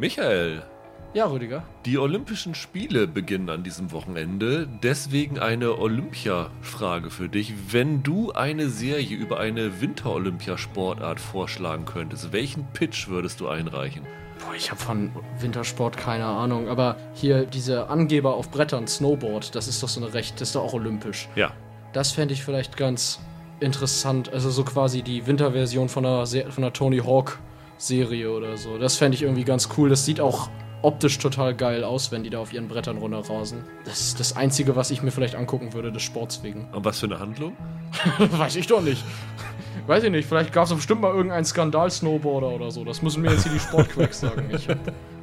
Michael, Ja, Rüdiger. die Olympischen Spiele beginnen an diesem Wochenende. Deswegen eine Olympia-Frage für dich. Wenn du eine Serie über eine Winter-Olympiasportart vorschlagen könntest, welchen Pitch würdest du einreichen? Boah, ich habe von Wintersport keine Ahnung, aber hier diese Angeber auf Brettern, Snowboard, das ist doch so eine recht, das ist doch auch olympisch. Ja. Das fände ich vielleicht ganz interessant. Also so quasi die Winterversion von Se- von einer Tony Hawk Serie oder so. Das fände ich irgendwie ganz cool. Das sieht auch optisch total geil aus, wenn die da auf ihren Brettern runterrasen. Das ist das Einzige, was ich mir vielleicht angucken würde, des Sports wegen. Und was für eine Handlung? Weiß ich doch nicht. Weiß ich nicht, vielleicht gab es bestimmt mal irgendeinen Skandal-Snowboarder oder so. Das müssen mir jetzt hier die Sportquacks sagen. Ich habe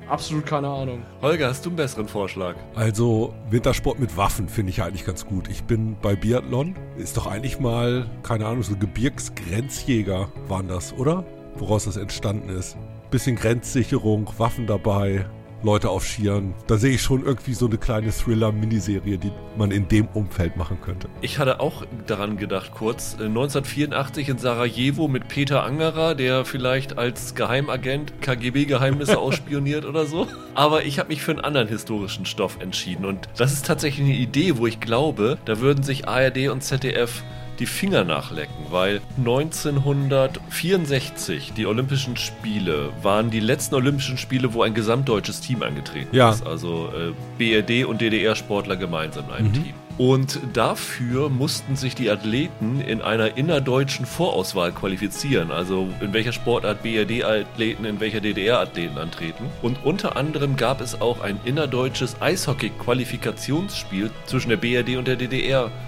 absolut keine Ahnung. Holger, hast du einen besseren Vorschlag? Also Wintersport mit Waffen finde ich eigentlich ganz gut. Ich bin bei Biathlon. Ist doch eigentlich mal, keine Ahnung, so Gebirgsgrenzjäger waren das, oder? Woraus das entstanden ist. Bisschen Grenzsicherung, Waffen dabei, Leute auf Skiern. Da sehe ich schon irgendwie so eine kleine Thriller-Miniserie, die man in dem Umfeld machen könnte. Ich hatte auch daran gedacht, kurz. äh, 1984 in Sarajevo mit Peter Angerer, der vielleicht als Geheimagent KGB-Geheimnisse ausspioniert oder so. Aber ich habe mich für einen anderen historischen Stoff entschieden. Und das ist tatsächlich eine Idee, wo ich glaube, da würden sich ARD und ZDF die Finger nachlecken, weil 1964 die Olympischen Spiele waren die letzten Olympischen Spiele, wo ein gesamtdeutsches Team angetreten Ja. ist. Also äh, BRD und DDR-Sportler gemeinsam in einem Team. Und dafür mussten sich die Athleten in einer innerdeutschen Vorauswahl qualifizieren. Also in welcher Sportart BRD-Athleten, in welcher DDR-Athleten antreten. Und unter anderem gab es auch ein innerdeutsches Eishockey-Qualifikationsspiel zwischen der BRD und der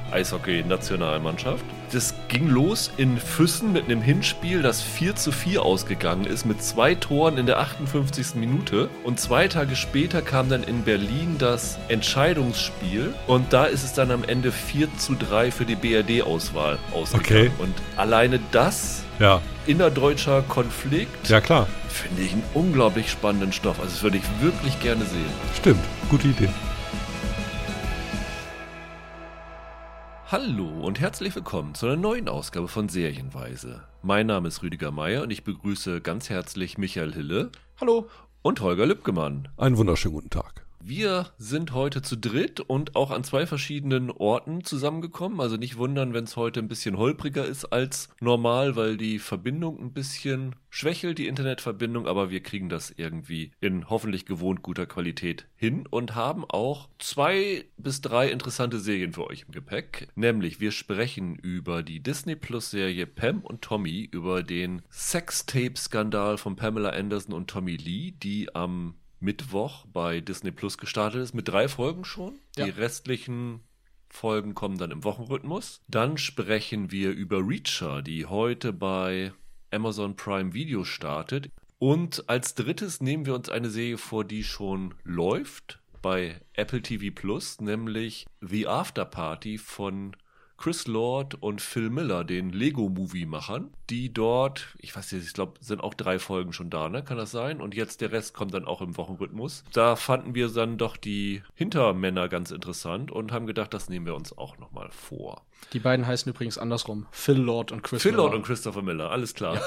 DDR-Eishockey-Nationalmannschaft. Das ging los in Füssen mit einem Hinspiel, das 4 zu 4 ausgegangen ist, mit zwei Toren in der 58. Minute. Und zwei Tage später kam dann in Berlin das Entscheidungsspiel. Und da ist es dann am Ende 4 zu 3 für die BRD-Auswahl ausgegangen. Okay. Und alleine das, Ja, innerdeutscher Konflikt, ja klar. finde ich einen unglaublich spannenden Stoff. Also das würde ich wirklich gerne sehen. Stimmt. Gute Idee. Hallo und herzlich willkommen zu einer neuen Ausgabe von Serienweise. Mein Name ist Rüdiger Meier und ich begrüße ganz herzlich Michael Hille Hallo. und Holger Lübgemann. Einen wunderschönen guten Tag. Wir sind heute zu dritt und auch an zwei verschiedenen Orten zusammengekommen. Also nicht wundern, wenn es heute ein bisschen holpriger ist als normal, weil die Verbindung ein bisschen schwächelt, die Internetverbindung. Aber wir kriegen das irgendwie in hoffentlich gewohnt guter Qualität hin und haben auch zwei bis drei interessante Serien für euch im Gepäck. Nämlich wir sprechen über die Disney Plus Serie Pam und Tommy, über den Sextape-Skandal von Pamela Anderson und Tommy Lee, die am Mittwoch bei Disney Plus gestartet ist, mit drei Folgen schon. Ja. Die restlichen Folgen kommen dann im Wochenrhythmus. Dann sprechen wir über Reacher, die heute bei Amazon Prime Video startet. Und als drittes nehmen wir uns eine Serie vor, die schon läuft bei Apple TV Plus, nämlich The After Party von Chris Lord und Phil Miller, den Lego-Movie-Machern, die dort, ich weiß nicht, ich glaube, sind auch drei Folgen schon da, ne? Kann das sein? Und jetzt der Rest kommt dann auch im Wochenrhythmus. Da fanden wir dann doch die Hintermänner ganz interessant und haben gedacht, das nehmen wir uns auch nochmal vor. Die beiden heißen übrigens andersrum. Phil Lord und Chris Phil Lord Miller. und Christopher Miller, alles klar.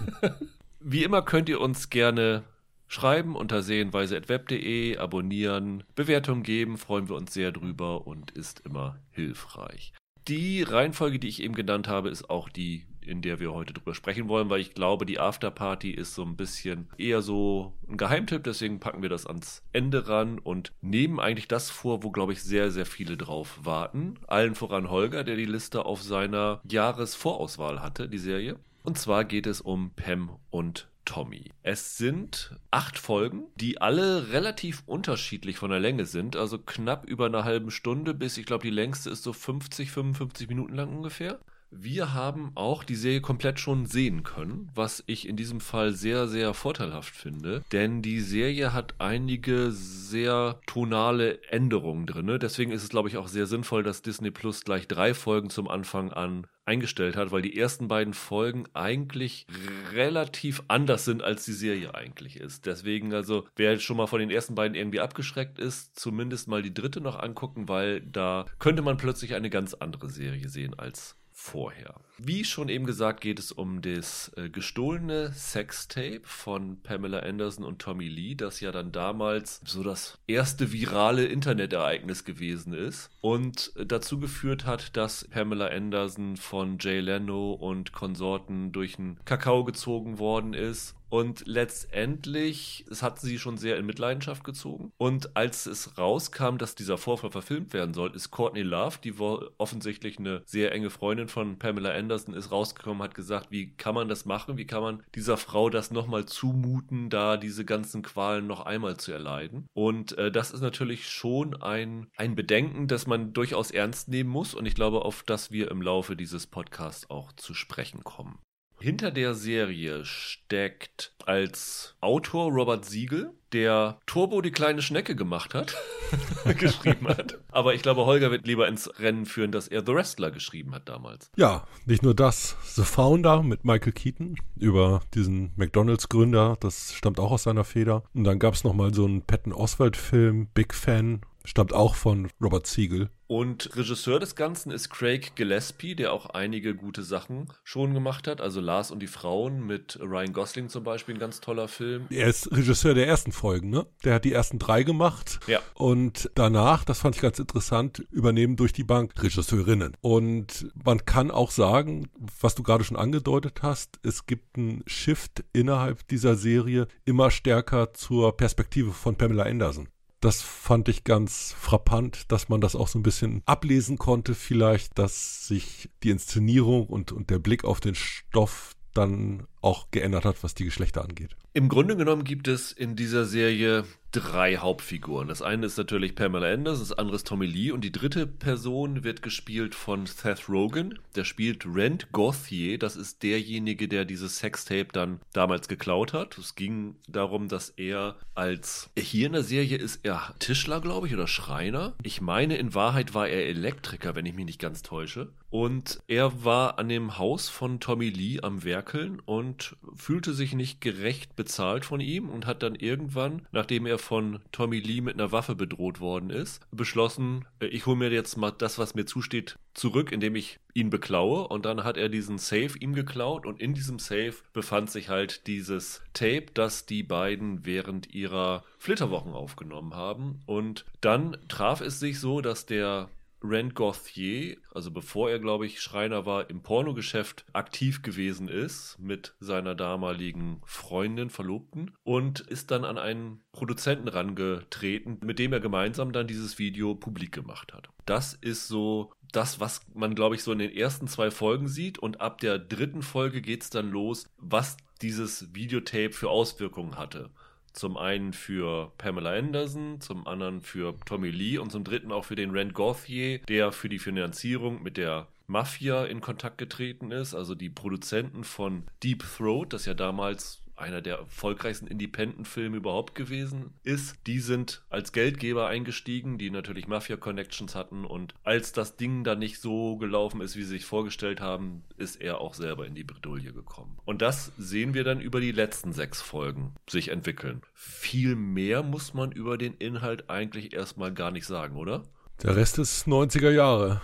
Wie immer könnt ihr uns gerne schreiben unter sehenweise.web.de, abonnieren, Bewertungen geben, freuen wir uns sehr drüber und ist immer hilfreich. Die Reihenfolge, die ich eben genannt habe, ist auch die, in der wir heute drüber sprechen wollen, weil ich glaube, die Afterparty ist so ein bisschen eher so ein Geheimtipp, deswegen packen wir das ans Ende ran und nehmen eigentlich das vor, wo, glaube ich, sehr, sehr viele drauf warten. Allen voran Holger, der die Liste auf seiner Jahresvorauswahl hatte, die Serie. Und zwar geht es um Pam und Tommy. Es sind acht Folgen, die alle relativ unterschiedlich von der Länge sind, also knapp über eine halbe Stunde bis, ich glaube, die längste ist so 50, 55 Minuten lang ungefähr. Wir haben auch die Serie komplett schon sehen können, was ich in diesem Fall sehr, sehr vorteilhaft finde, denn die Serie hat einige sehr tonale Änderungen drin. Deswegen ist es, glaube ich, auch sehr sinnvoll, dass Disney Plus gleich drei Folgen zum Anfang an eingestellt hat, weil die ersten beiden Folgen eigentlich relativ anders sind, als die Serie eigentlich ist. Deswegen, also, wer jetzt schon mal von den ersten beiden irgendwie abgeschreckt ist, zumindest mal die dritte noch angucken, weil da könnte man plötzlich eine ganz andere Serie sehen als vorher. Wie schon eben gesagt, geht es um das äh, gestohlene Sextape von Pamela Anderson und Tommy Lee, das ja dann damals so das erste virale Internetereignis gewesen ist und dazu geführt hat, dass Pamela Anderson von Jay Leno und Konsorten durch den Kakao gezogen worden ist und letztendlich, es hat sie schon sehr in Mitleidenschaft gezogen. Und als es rauskam, dass dieser Vorfall verfilmt werden soll, ist Courtney Love, die offensichtlich eine sehr enge Freundin von Pamela Anderson ist, rausgekommen, hat gesagt, wie kann man das machen? Wie kann man dieser Frau das nochmal zumuten, da diese ganzen Qualen noch einmal zu erleiden? Und äh, das ist natürlich schon ein, ein Bedenken, das man durchaus ernst nehmen muss. Und ich glaube, auf das wir im Laufe dieses Podcasts auch zu sprechen kommen. Hinter der Serie steckt als Autor Robert Siegel, der Turbo die kleine Schnecke gemacht hat, geschrieben hat. Aber ich glaube, Holger wird lieber ins Rennen führen, dass er The Wrestler geschrieben hat damals. Ja, nicht nur das. The Founder mit Michael Keaton über diesen McDonalds-Gründer, das stammt auch aus seiner Feder. Und dann gab es nochmal so einen Patton Oswald-Film, Big Fan, stammt auch von Robert Siegel. Und Regisseur des Ganzen ist Craig Gillespie, der auch einige gute Sachen schon gemacht hat. Also Lars und die Frauen mit Ryan Gosling zum Beispiel, ein ganz toller Film. Er ist Regisseur der ersten Folgen, ne? Der hat die ersten drei gemacht. Ja. Und danach, das fand ich ganz interessant, übernehmen durch die Bank Regisseurinnen. Und man kann auch sagen, was du gerade schon angedeutet hast, es gibt einen Shift innerhalb dieser Serie immer stärker zur Perspektive von Pamela Anderson. Das fand ich ganz frappant, dass man das auch so ein bisschen ablesen konnte, vielleicht, dass sich die Inszenierung und, und der Blick auf den Stoff dann auch geändert hat, was die Geschlechter angeht. Im Grunde genommen gibt es in dieser Serie drei Hauptfiguren. Das eine ist natürlich Pamela Anderson, das andere ist Tommy Lee und die dritte Person wird gespielt von Seth Rogen. Der spielt Rand Gauthier. Das ist derjenige, der dieses Sextape dann damals geklaut hat. Es ging darum, dass er als hier in der Serie ist er Tischler, glaube ich, oder Schreiner. Ich meine, in Wahrheit war er Elektriker, wenn ich mich nicht ganz täusche. Und er war an dem Haus von Tommy Lee am Werkeln und fühlte sich nicht gerecht bezahlt von ihm und hat dann irgendwann, nachdem er von Tommy Lee mit einer Waffe bedroht worden ist, beschlossen, äh, ich hole mir jetzt mal das, was mir zusteht, zurück, indem ich ihn beklaue. Und dann hat er diesen Safe ihm geklaut und in diesem Safe befand sich halt dieses Tape, das die beiden während ihrer Flitterwochen aufgenommen haben. Und dann traf es sich so, dass der Rand Gauthier, also bevor er, glaube ich, Schreiner war, im Pornogeschäft aktiv gewesen ist mit seiner damaligen Freundin, Verlobten und ist dann an einen Produzenten rangetreten, mit dem er gemeinsam dann dieses Video publik gemacht hat. Das ist so das, was man, glaube ich, so in den ersten zwei Folgen sieht und ab der dritten Folge geht es dann los, was dieses Videotape für Auswirkungen hatte. Zum einen für Pamela Anderson, zum anderen für Tommy Lee und zum dritten auch für den Rand Gauthier, der für die Finanzierung mit der Mafia in Kontakt getreten ist, also die Produzenten von Deep Throat, das ja damals einer der erfolgreichsten Independent-Filme überhaupt gewesen ist. Die sind als Geldgeber eingestiegen, die natürlich Mafia-Connections hatten und als das Ding dann nicht so gelaufen ist, wie sie sich vorgestellt haben, ist er auch selber in die Bredouille gekommen. Und das sehen wir dann über die letzten sechs Folgen sich entwickeln. Viel mehr muss man über den Inhalt eigentlich erstmal gar nicht sagen, oder? Der Rest ist 90er Jahre.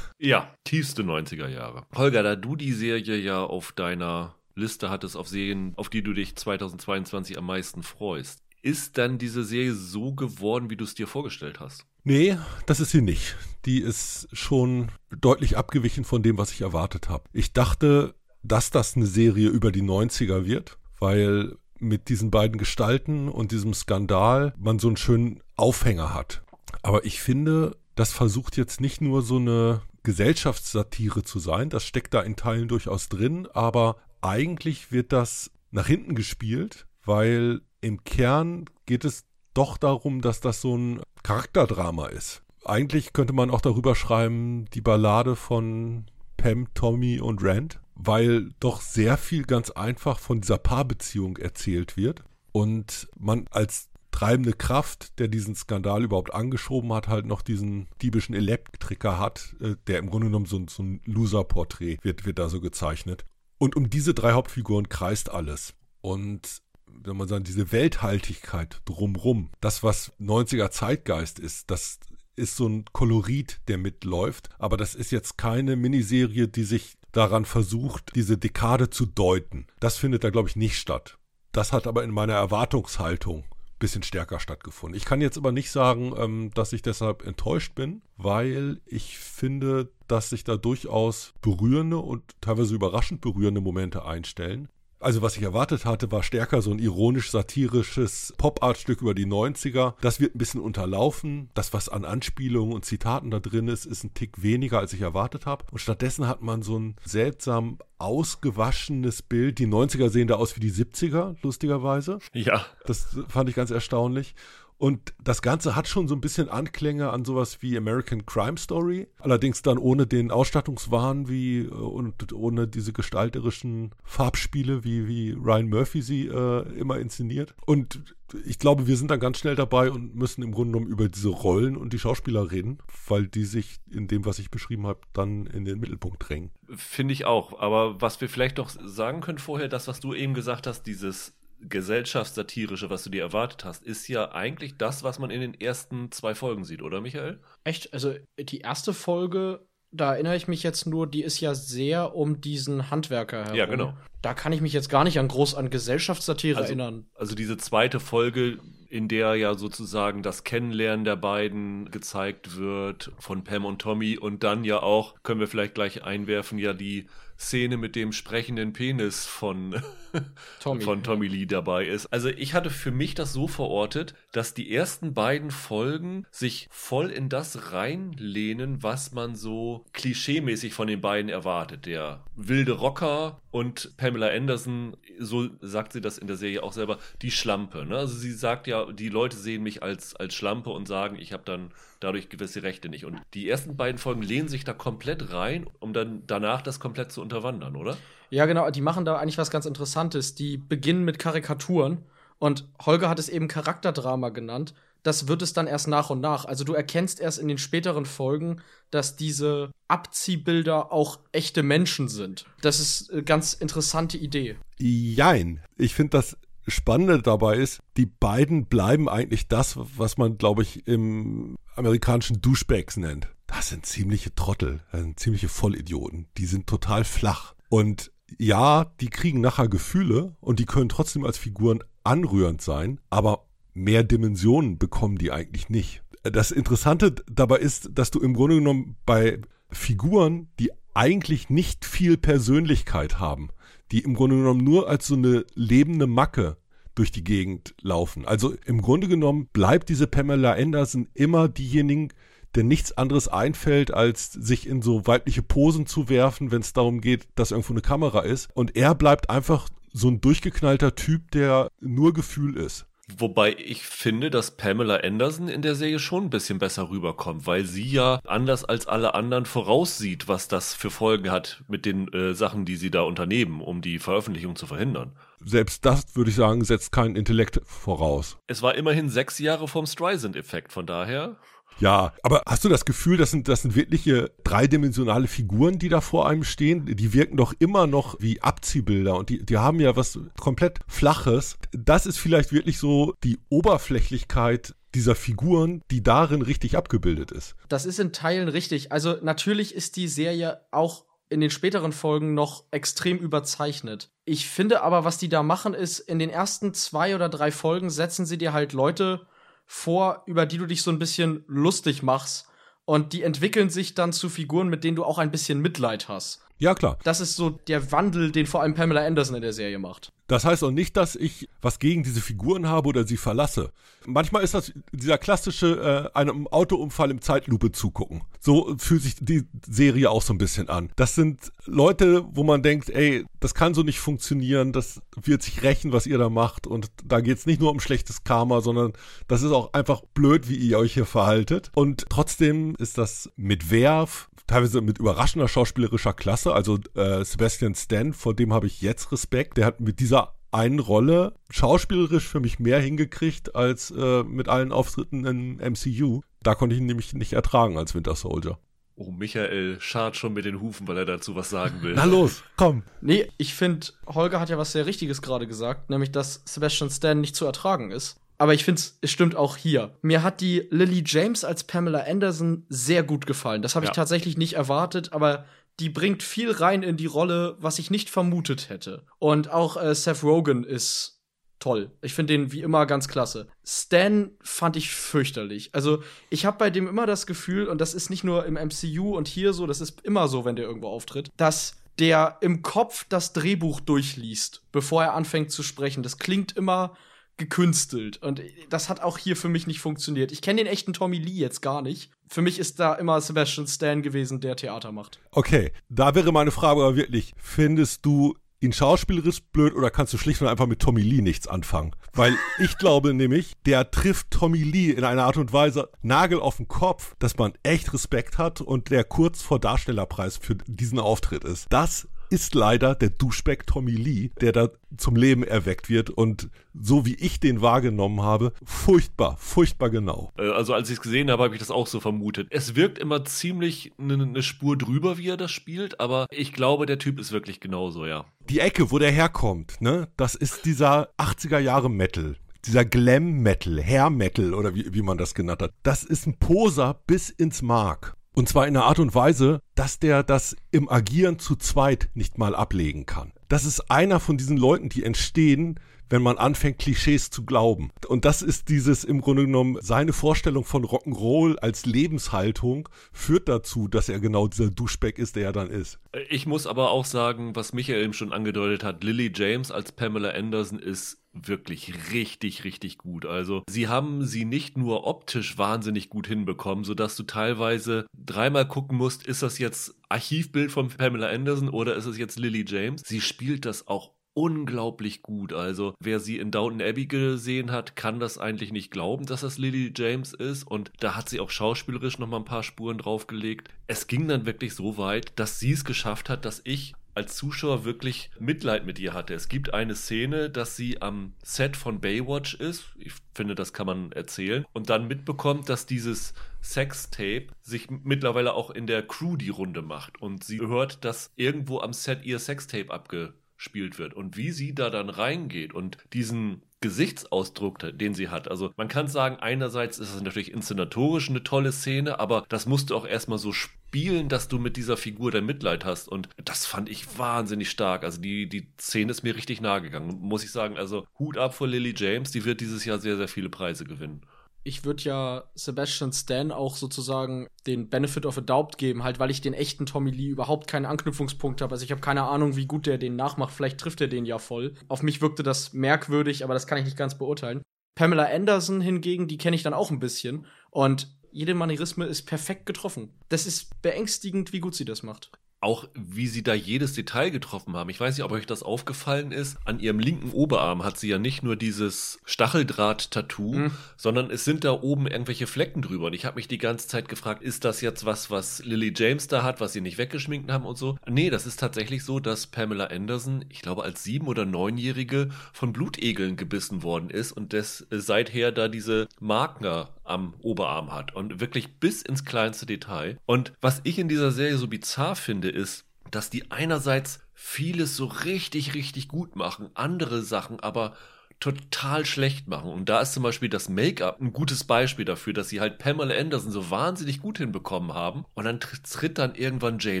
Ja, tiefste 90er Jahre. Holger, da du die Serie ja auf deiner Liste hattest auf Serien, auf die du dich 2022 am meisten freust. Ist dann diese Serie so geworden, wie du es dir vorgestellt hast? Nee, das ist sie nicht. Die ist schon deutlich abgewichen von dem, was ich erwartet habe. Ich dachte, dass das eine Serie über die 90er wird, weil mit diesen beiden Gestalten und diesem Skandal man so einen schönen Aufhänger hat. Aber ich finde, das versucht jetzt nicht nur so eine Gesellschaftssatire zu sein, das steckt da in Teilen durchaus drin, aber eigentlich wird das nach hinten gespielt, weil im Kern geht es doch darum, dass das so ein Charakterdrama ist. Eigentlich könnte man auch darüber schreiben, die Ballade von Pam, Tommy und Rand, weil doch sehr viel ganz einfach von dieser Paarbeziehung erzählt wird und man als treibende Kraft, der diesen Skandal überhaupt angeschoben hat, halt noch diesen diebischen Elektriker hat, äh, der im Grunde genommen so, so ein Loser-Porträt wird, wird da so gezeichnet. Und um diese drei Hauptfiguren kreist alles. Und wenn man sagen, diese Welthaltigkeit drumrum, das, was 90er Zeitgeist ist, das ist so ein Kolorit, der mitläuft. Aber das ist jetzt keine Miniserie, die sich daran versucht, diese Dekade zu deuten. Das findet da, glaube ich, nicht statt. Das hat aber in meiner Erwartungshaltung bisschen stärker stattgefunden. Ich kann jetzt aber nicht sagen, ähm, dass ich deshalb enttäuscht bin, weil ich finde, dass sich da durchaus berührende und teilweise überraschend berührende Momente einstellen. Also was ich erwartet hatte, war stärker so ein ironisch-satirisches Pop-Art-Stück über die 90er. Das wird ein bisschen unterlaufen. Das, was an Anspielungen und Zitaten da drin ist, ist ein Tick weniger, als ich erwartet habe. Und stattdessen hat man so ein seltsam ausgewaschenes Bild. Die 90er sehen da aus wie die 70er, lustigerweise. Ja. Das fand ich ganz erstaunlich. Und das Ganze hat schon so ein bisschen Anklänge an sowas wie American Crime Story, allerdings dann ohne den Ausstattungswahn wie äh, und ohne diese gestalterischen Farbspiele, wie, wie Ryan Murphy sie äh, immer inszeniert. Und ich glaube, wir sind dann ganz schnell dabei und müssen im Grunde genommen über diese Rollen und die Schauspieler reden, weil die sich in dem, was ich beschrieben habe, dann in den Mittelpunkt drängen. Finde ich auch. Aber was wir vielleicht noch sagen können vorher, das, was du eben gesagt hast, dieses gesellschaftssatirische, was du dir erwartet hast, ist ja eigentlich das, was man in den ersten zwei Folgen sieht, oder Michael? Echt? Also die erste Folge, da erinnere ich mich jetzt nur, die ist ja sehr um diesen Handwerker herum. Ja, genau. Da kann ich mich jetzt gar nicht an groß an Gesellschaftssatire also, erinnern. Also diese zweite Folge, in der ja sozusagen das Kennenlernen der beiden gezeigt wird von Pam und Tommy und dann ja auch, können wir vielleicht gleich einwerfen, ja die Szene mit dem sprechenden Penis von Tommy. von Tommy Lee dabei ist. Also ich hatte für mich das so verortet, dass die ersten beiden Folgen sich voll in das reinlehnen, was man so klischeemäßig von den beiden erwartet. Der wilde Rocker und Pamela Anderson, so sagt sie das in der Serie auch selber, die Schlampe. Ne? Also sie sagt ja, die Leute sehen mich als, als Schlampe und sagen, ich habe dann dadurch gewisse Rechte nicht. Und die ersten beiden Folgen lehnen sich da komplett rein, um dann danach das komplett zu unterwandern, oder? Ja, genau. Die machen da eigentlich was ganz Interessantes. Die beginnen mit Karikaturen. Und Holger hat es eben Charakterdrama genannt. Das wird es dann erst nach und nach. Also du erkennst erst in den späteren Folgen, dass diese Abziehbilder auch echte Menschen sind. Das ist eine ganz interessante Idee. Jein. Ich finde das Spannende dabei ist, die beiden bleiben eigentlich das, was man, glaube ich, im amerikanischen Duschbags nennt. Das sind ziemliche Trottel, das sind ziemliche Vollidioten. Die sind total flach. Und ja, die kriegen nachher Gefühle und die können trotzdem als Figuren anrührend sein, aber mehr Dimensionen bekommen die eigentlich nicht. Das Interessante dabei ist, dass du im Grunde genommen bei Figuren, die eigentlich nicht viel Persönlichkeit haben, die im Grunde genommen nur als so eine lebende Macke durch die Gegend laufen. Also im Grunde genommen bleibt diese Pamela Anderson immer diejenigen, der nichts anderes einfällt, als sich in so weibliche Posen zu werfen, wenn es darum geht, dass irgendwo eine Kamera ist. Und er bleibt einfach so ein durchgeknallter Typ, der nur Gefühl ist. Wobei ich finde, dass Pamela Anderson in der Serie schon ein bisschen besser rüberkommt, weil sie ja anders als alle anderen voraussieht, was das für Folgen hat mit den äh, Sachen, die sie da unternehmen, um die Veröffentlichung zu verhindern. Selbst das, würde ich sagen, setzt kein Intellekt voraus. Es war immerhin sechs Jahre vom Streisand-Effekt, von daher. Ja, aber hast du das Gefühl, das sind, das sind wirkliche dreidimensionale Figuren, die da vor einem stehen? Die wirken doch immer noch wie Abziehbilder und die, die haben ja was komplett Flaches. Das ist vielleicht wirklich so die Oberflächlichkeit dieser Figuren, die darin richtig abgebildet ist. Das ist in Teilen richtig. Also natürlich ist die Serie auch in den späteren Folgen noch extrem überzeichnet. Ich finde aber, was die da machen, ist, in den ersten zwei oder drei Folgen setzen sie dir halt Leute vor, über die du dich so ein bisschen lustig machst. Und die entwickeln sich dann zu Figuren, mit denen du auch ein bisschen Mitleid hast. Ja, klar. Das ist so der Wandel, den vor allem Pamela Anderson in der Serie macht. Das heißt auch nicht, dass ich was gegen diese Figuren habe oder sie verlasse. Manchmal ist das dieser klassische äh, einem Autounfall im Zeitlupe zugucken. So fühlt sich die Serie auch so ein bisschen an. Das sind Leute, wo man denkt, ey, das kann so nicht funktionieren, das wird sich rächen, was ihr da macht. Und da geht's nicht nur um schlechtes Karma, sondern das ist auch einfach blöd, wie ihr euch hier verhaltet. Und trotzdem ist das mit Werf, teilweise mit überraschender schauspielerischer Klasse. Also äh, Sebastian Stan, vor dem habe ich jetzt Respekt. Der hat mit dieser einen Rolle schauspielerisch für mich mehr hingekriegt als äh, mit allen Auftritten im MCU. Da konnte ich ihn nämlich nicht ertragen als Winter Soldier. Oh, Michael schart schon mit den Hufen, weil er dazu was sagen will. Na los, komm. Nee, ich finde, Holger hat ja was sehr Richtiges gerade gesagt, nämlich, dass Sebastian Stan nicht zu ertragen ist. Aber ich finde, es stimmt auch hier. Mir hat die Lily James als Pamela Anderson sehr gut gefallen. Das habe ich ja. tatsächlich nicht erwartet, aber die bringt viel rein in die Rolle, was ich nicht vermutet hätte. Und auch äh, Seth Rogen ist toll. Ich finde den wie immer ganz klasse. Stan fand ich fürchterlich. Also, ich habe bei dem immer das Gefühl, und das ist nicht nur im MCU und hier so, das ist immer so, wenn der irgendwo auftritt, dass der im Kopf das Drehbuch durchliest, bevor er anfängt zu sprechen. Das klingt immer gekünstelt. Und das hat auch hier für mich nicht funktioniert. Ich kenne den echten Tommy Lee jetzt gar nicht. Für mich ist da immer Sebastian Stan gewesen, der Theater macht. Okay, da wäre meine Frage aber wirklich, findest du ihn schauspielerisch blöd oder kannst du schlicht und einfach mit Tommy Lee nichts anfangen? Weil ich glaube nämlich, der trifft Tommy Lee in einer Art und Weise Nagel auf den Kopf, dass man echt Respekt hat und der kurz vor Darstellerpreis für diesen Auftritt ist. Das ist leider der Duschback Tommy Lee, der da zum Leben erweckt wird und so wie ich den wahrgenommen habe, furchtbar, furchtbar genau. Äh, also als ich es gesehen habe, habe ich das auch so vermutet. Es wirkt immer ziemlich eine ne Spur drüber, wie er das spielt, aber ich glaube, der Typ ist wirklich genauso, ja. Die Ecke, wo der herkommt, ne, das ist dieser 80er Jahre Metal dieser Glam-Metal, Hair-Metal oder wie, wie man das genannt hat, das ist ein Poser bis ins Mark. Und zwar in einer Art und Weise, dass der das im Agieren zu zweit nicht mal ablegen kann. Das ist einer von diesen Leuten, die entstehen, wenn man anfängt, Klischees zu glauben. Und das ist dieses im Grunde genommen, seine Vorstellung von Rock'n'Roll als Lebenshaltung führt dazu, dass er genau dieser Duschbeck ist, der er dann ist. Ich muss aber auch sagen, was Michael eben schon angedeutet hat, Lily James als Pamela Anderson ist wirklich richtig, richtig gut. Also sie haben sie nicht nur optisch wahnsinnig gut hinbekommen, sodass du teilweise dreimal gucken musst, ist das jetzt Archivbild von Pamela Anderson oder ist es jetzt Lily James? Sie spielt das auch unglaublich gut. Also wer sie in Downton Abbey gesehen hat, kann das eigentlich nicht glauben, dass das Lily James ist. Und da hat sie auch schauspielerisch noch mal ein paar Spuren draufgelegt. Es ging dann wirklich so weit, dass sie es geschafft hat, dass ich als Zuschauer wirklich Mitleid mit ihr hatte. Es gibt eine Szene, dass sie am Set von Baywatch ist. Ich finde, das kann man erzählen. Und dann mitbekommt, dass dieses Sextape sich mittlerweile auch in der Crew die Runde macht. Und sie hört, dass irgendwo am Set ihr Sextape abge gespielt wird und wie sie da dann reingeht und diesen Gesichtsausdruck, den sie hat. Also man kann sagen, einerseits ist es natürlich inszenatorisch eine tolle Szene, aber das musst du auch erstmal so spielen, dass du mit dieser Figur dein Mitleid hast. Und das fand ich wahnsinnig stark. Also die, die Szene ist mir richtig nahe gegangen, muss ich sagen. Also Hut ab vor Lily James, die wird dieses Jahr sehr, sehr viele Preise gewinnen ich würde ja Sebastian Stan auch sozusagen den Benefit of a Doubt geben, halt, weil ich den echten Tommy Lee überhaupt keinen Anknüpfungspunkt habe. Also ich habe keine Ahnung, wie gut der den nachmacht. Vielleicht trifft er den ja voll. Auf mich wirkte das merkwürdig, aber das kann ich nicht ganz beurteilen. Pamela Anderson hingegen, die kenne ich dann auch ein bisschen. Und jede Manierisme ist perfekt getroffen. Das ist beängstigend, wie gut sie das macht auch wie sie da jedes Detail getroffen haben. Ich weiß nicht, ob euch das aufgefallen ist. An ihrem linken Oberarm hat sie ja nicht nur dieses Stacheldraht-Tattoo, mhm. sondern es sind da oben irgendwelche Flecken drüber. Und ich habe mich die ganze Zeit gefragt, ist das jetzt was, was Lily James da hat, was sie nicht weggeschminkt haben und so? Nee, das ist tatsächlich so, dass Pamela Anderson, ich glaube als sieben- oder neunjährige, von Blutegeln gebissen worden ist und das äh, seither da diese Marker am Oberarm hat und wirklich bis ins kleinste Detail. Und was ich in dieser Serie so bizarr finde, ist, dass die einerseits vieles so richtig, richtig gut machen, andere Sachen aber total schlecht machen. Und da ist zum Beispiel das Make-up ein gutes Beispiel dafür, dass sie halt Pamela Anderson so wahnsinnig gut hinbekommen haben. Und dann tritt dann irgendwann Jay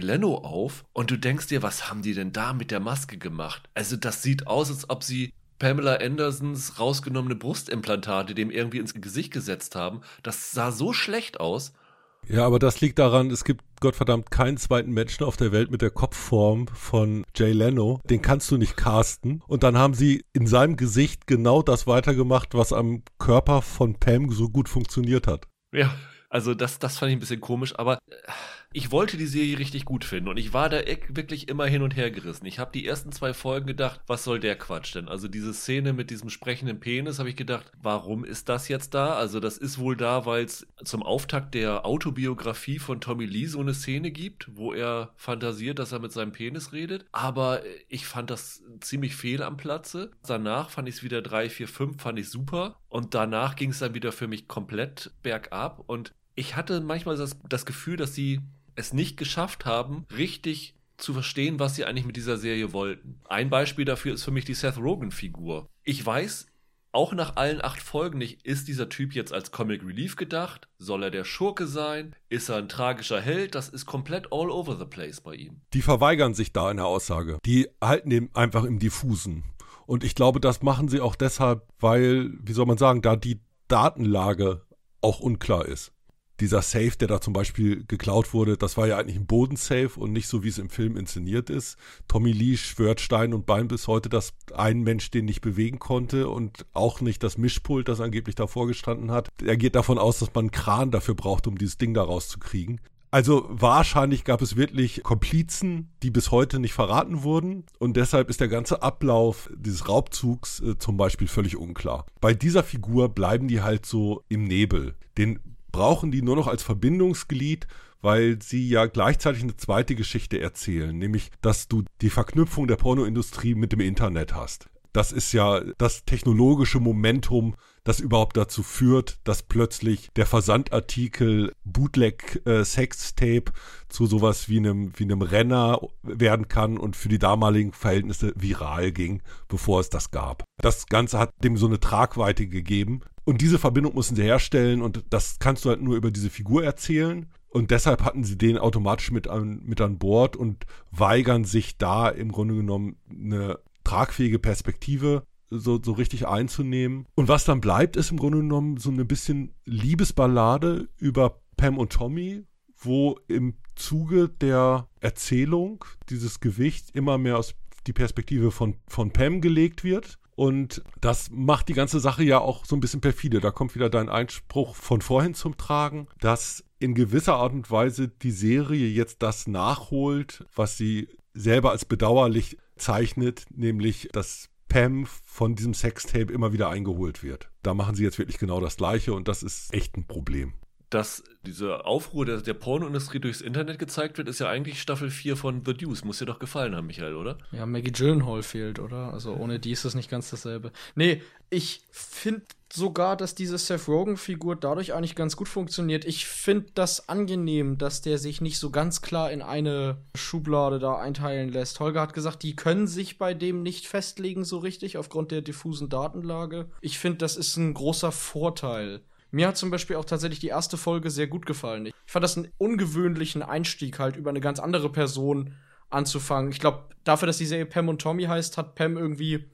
Leno auf und du denkst dir, was haben die denn da mit der Maske gemacht? Also das sieht aus, als ob sie Pamela Andersons rausgenommene Brustimplantate dem irgendwie ins Gesicht gesetzt haben. Das sah so schlecht aus. Ja, aber das liegt daran, es gibt Gottverdammt keinen zweiten Menschen auf der Welt mit der Kopfform von Jay Leno. Den kannst du nicht casten. Und dann haben sie in seinem Gesicht genau das weitergemacht, was am Körper von Pam so gut funktioniert hat. Ja, also das, das fand ich ein bisschen komisch, aber äh, ich wollte die Serie richtig gut finden und ich war da wirklich immer hin und her gerissen. Ich habe die ersten zwei Folgen gedacht, was soll der Quatsch denn? Also diese Szene mit diesem sprechenden Penis, habe ich gedacht, warum ist das jetzt da? Also das ist wohl da, weil es zum Auftakt der Autobiografie von Tommy Lee so eine Szene gibt, wo er fantasiert, dass er mit seinem Penis redet. Aber ich fand das ziemlich fehl am Platze. Danach fand ich es wieder drei, vier, fünf, fand ich super. Und danach ging es dann wieder für mich komplett bergab. Und ich hatte manchmal das, das Gefühl, dass sie es nicht geschafft haben, richtig zu verstehen, was sie eigentlich mit dieser Serie wollten. Ein Beispiel dafür ist für mich die Seth Rogen-Figur. Ich weiß, auch nach allen acht Folgen nicht, ist dieser Typ jetzt als Comic Relief gedacht? Soll er der Schurke sein? Ist er ein tragischer Held? Das ist komplett all over the place bei ihm. Die verweigern sich da in der Aussage. Die halten ihn einfach im Diffusen. Und ich glaube, das machen sie auch deshalb, weil, wie soll man sagen, da die Datenlage auch unklar ist dieser Safe, der da zum Beispiel geklaut wurde, das war ja eigentlich ein Bodensafe und nicht so, wie es im Film inszeniert ist. Tommy Lee schwört Stein und Bein bis heute, dass ein Mensch den nicht bewegen konnte und auch nicht das Mischpult, das angeblich davor gestanden hat. Er geht davon aus, dass man einen Kran dafür braucht, um dieses Ding da rauszukriegen. Also wahrscheinlich gab es wirklich Komplizen, die bis heute nicht verraten wurden und deshalb ist der ganze Ablauf dieses Raubzugs äh, zum Beispiel völlig unklar. Bei dieser Figur bleiben die halt so im Nebel. Den brauchen die nur noch als Verbindungsglied, weil sie ja gleichzeitig eine zweite Geschichte erzählen, nämlich, dass du die Verknüpfung der Pornoindustrie mit dem Internet hast. Das ist ja das technologische Momentum, das überhaupt dazu führt, dass plötzlich der Versandartikel Bootleg äh, Sextape zu sowas wie einem, wie einem Renner werden kann und für die damaligen Verhältnisse viral ging, bevor es das gab. Das Ganze hat dem so eine Tragweite gegeben, und diese Verbindung mussten sie herstellen und das kannst du halt nur über diese Figur erzählen. Und deshalb hatten sie den automatisch mit an, mit an Bord und weigern sich da im Grunde genommen eine tragfähige Perspektive so, so richtig einzunehmen. Und was dann bleibt, ist im Grunde genommen so eine bisschen Liebesballade über Pam und Tommy, wo im Zuge der Erzählung dieses Gewicht immer mehr aus die Perspektive von, von Pam gelegt wird und das macht die ganze Sache ja auch so ein bisschen perfide. Da kommt wieder dein Einspruch von vorhin zum Tragen, dass in gewisser Art und Weise die Serie jetzt das nachholt, was sie selber als bedauerlich zeichnet, nämlich dass Pam von diesem Sextape immer wieder eingeholt wird. Da machen sie jetzt wirklich genau das Gleiche und das ist echt ein Problem dass diese Aufruhr der, der Pornoindustrie durchs Internet gezeigt wird, ist ja eigentlich Staffel 4 von The Deuce. Muss dir doch gefallen haben, Michael, oder? Ja, Maggie Gyllenhaal fehlt, oder? Also ohne die ist es nicht ganz dasselbe. Nee, ich finde sogar, dass diese Seth Rogen-Figur dadurch eigentlich ganz gut funktioniert. Ich finde das angenehm, dass der sich nicht so ganz klar in eine Schublade da einteilen lässt. Holger hat gesagt, die können sich bei dem nicht festlegen so richtig aufgrund der diffusen Datenlage. Ich finde, das ist ein großer Vorteil. Mir hat zum Beispiel auch tatsächlich die erste Folge sehr gut gefallen. Ich fand das einen ungewöhnlichen Einstieg halt über eine ganz andere Person anzufangen. Ich glaube, dafür, dass die Serie Pam und Tommy heißt, hat Pam irgendwie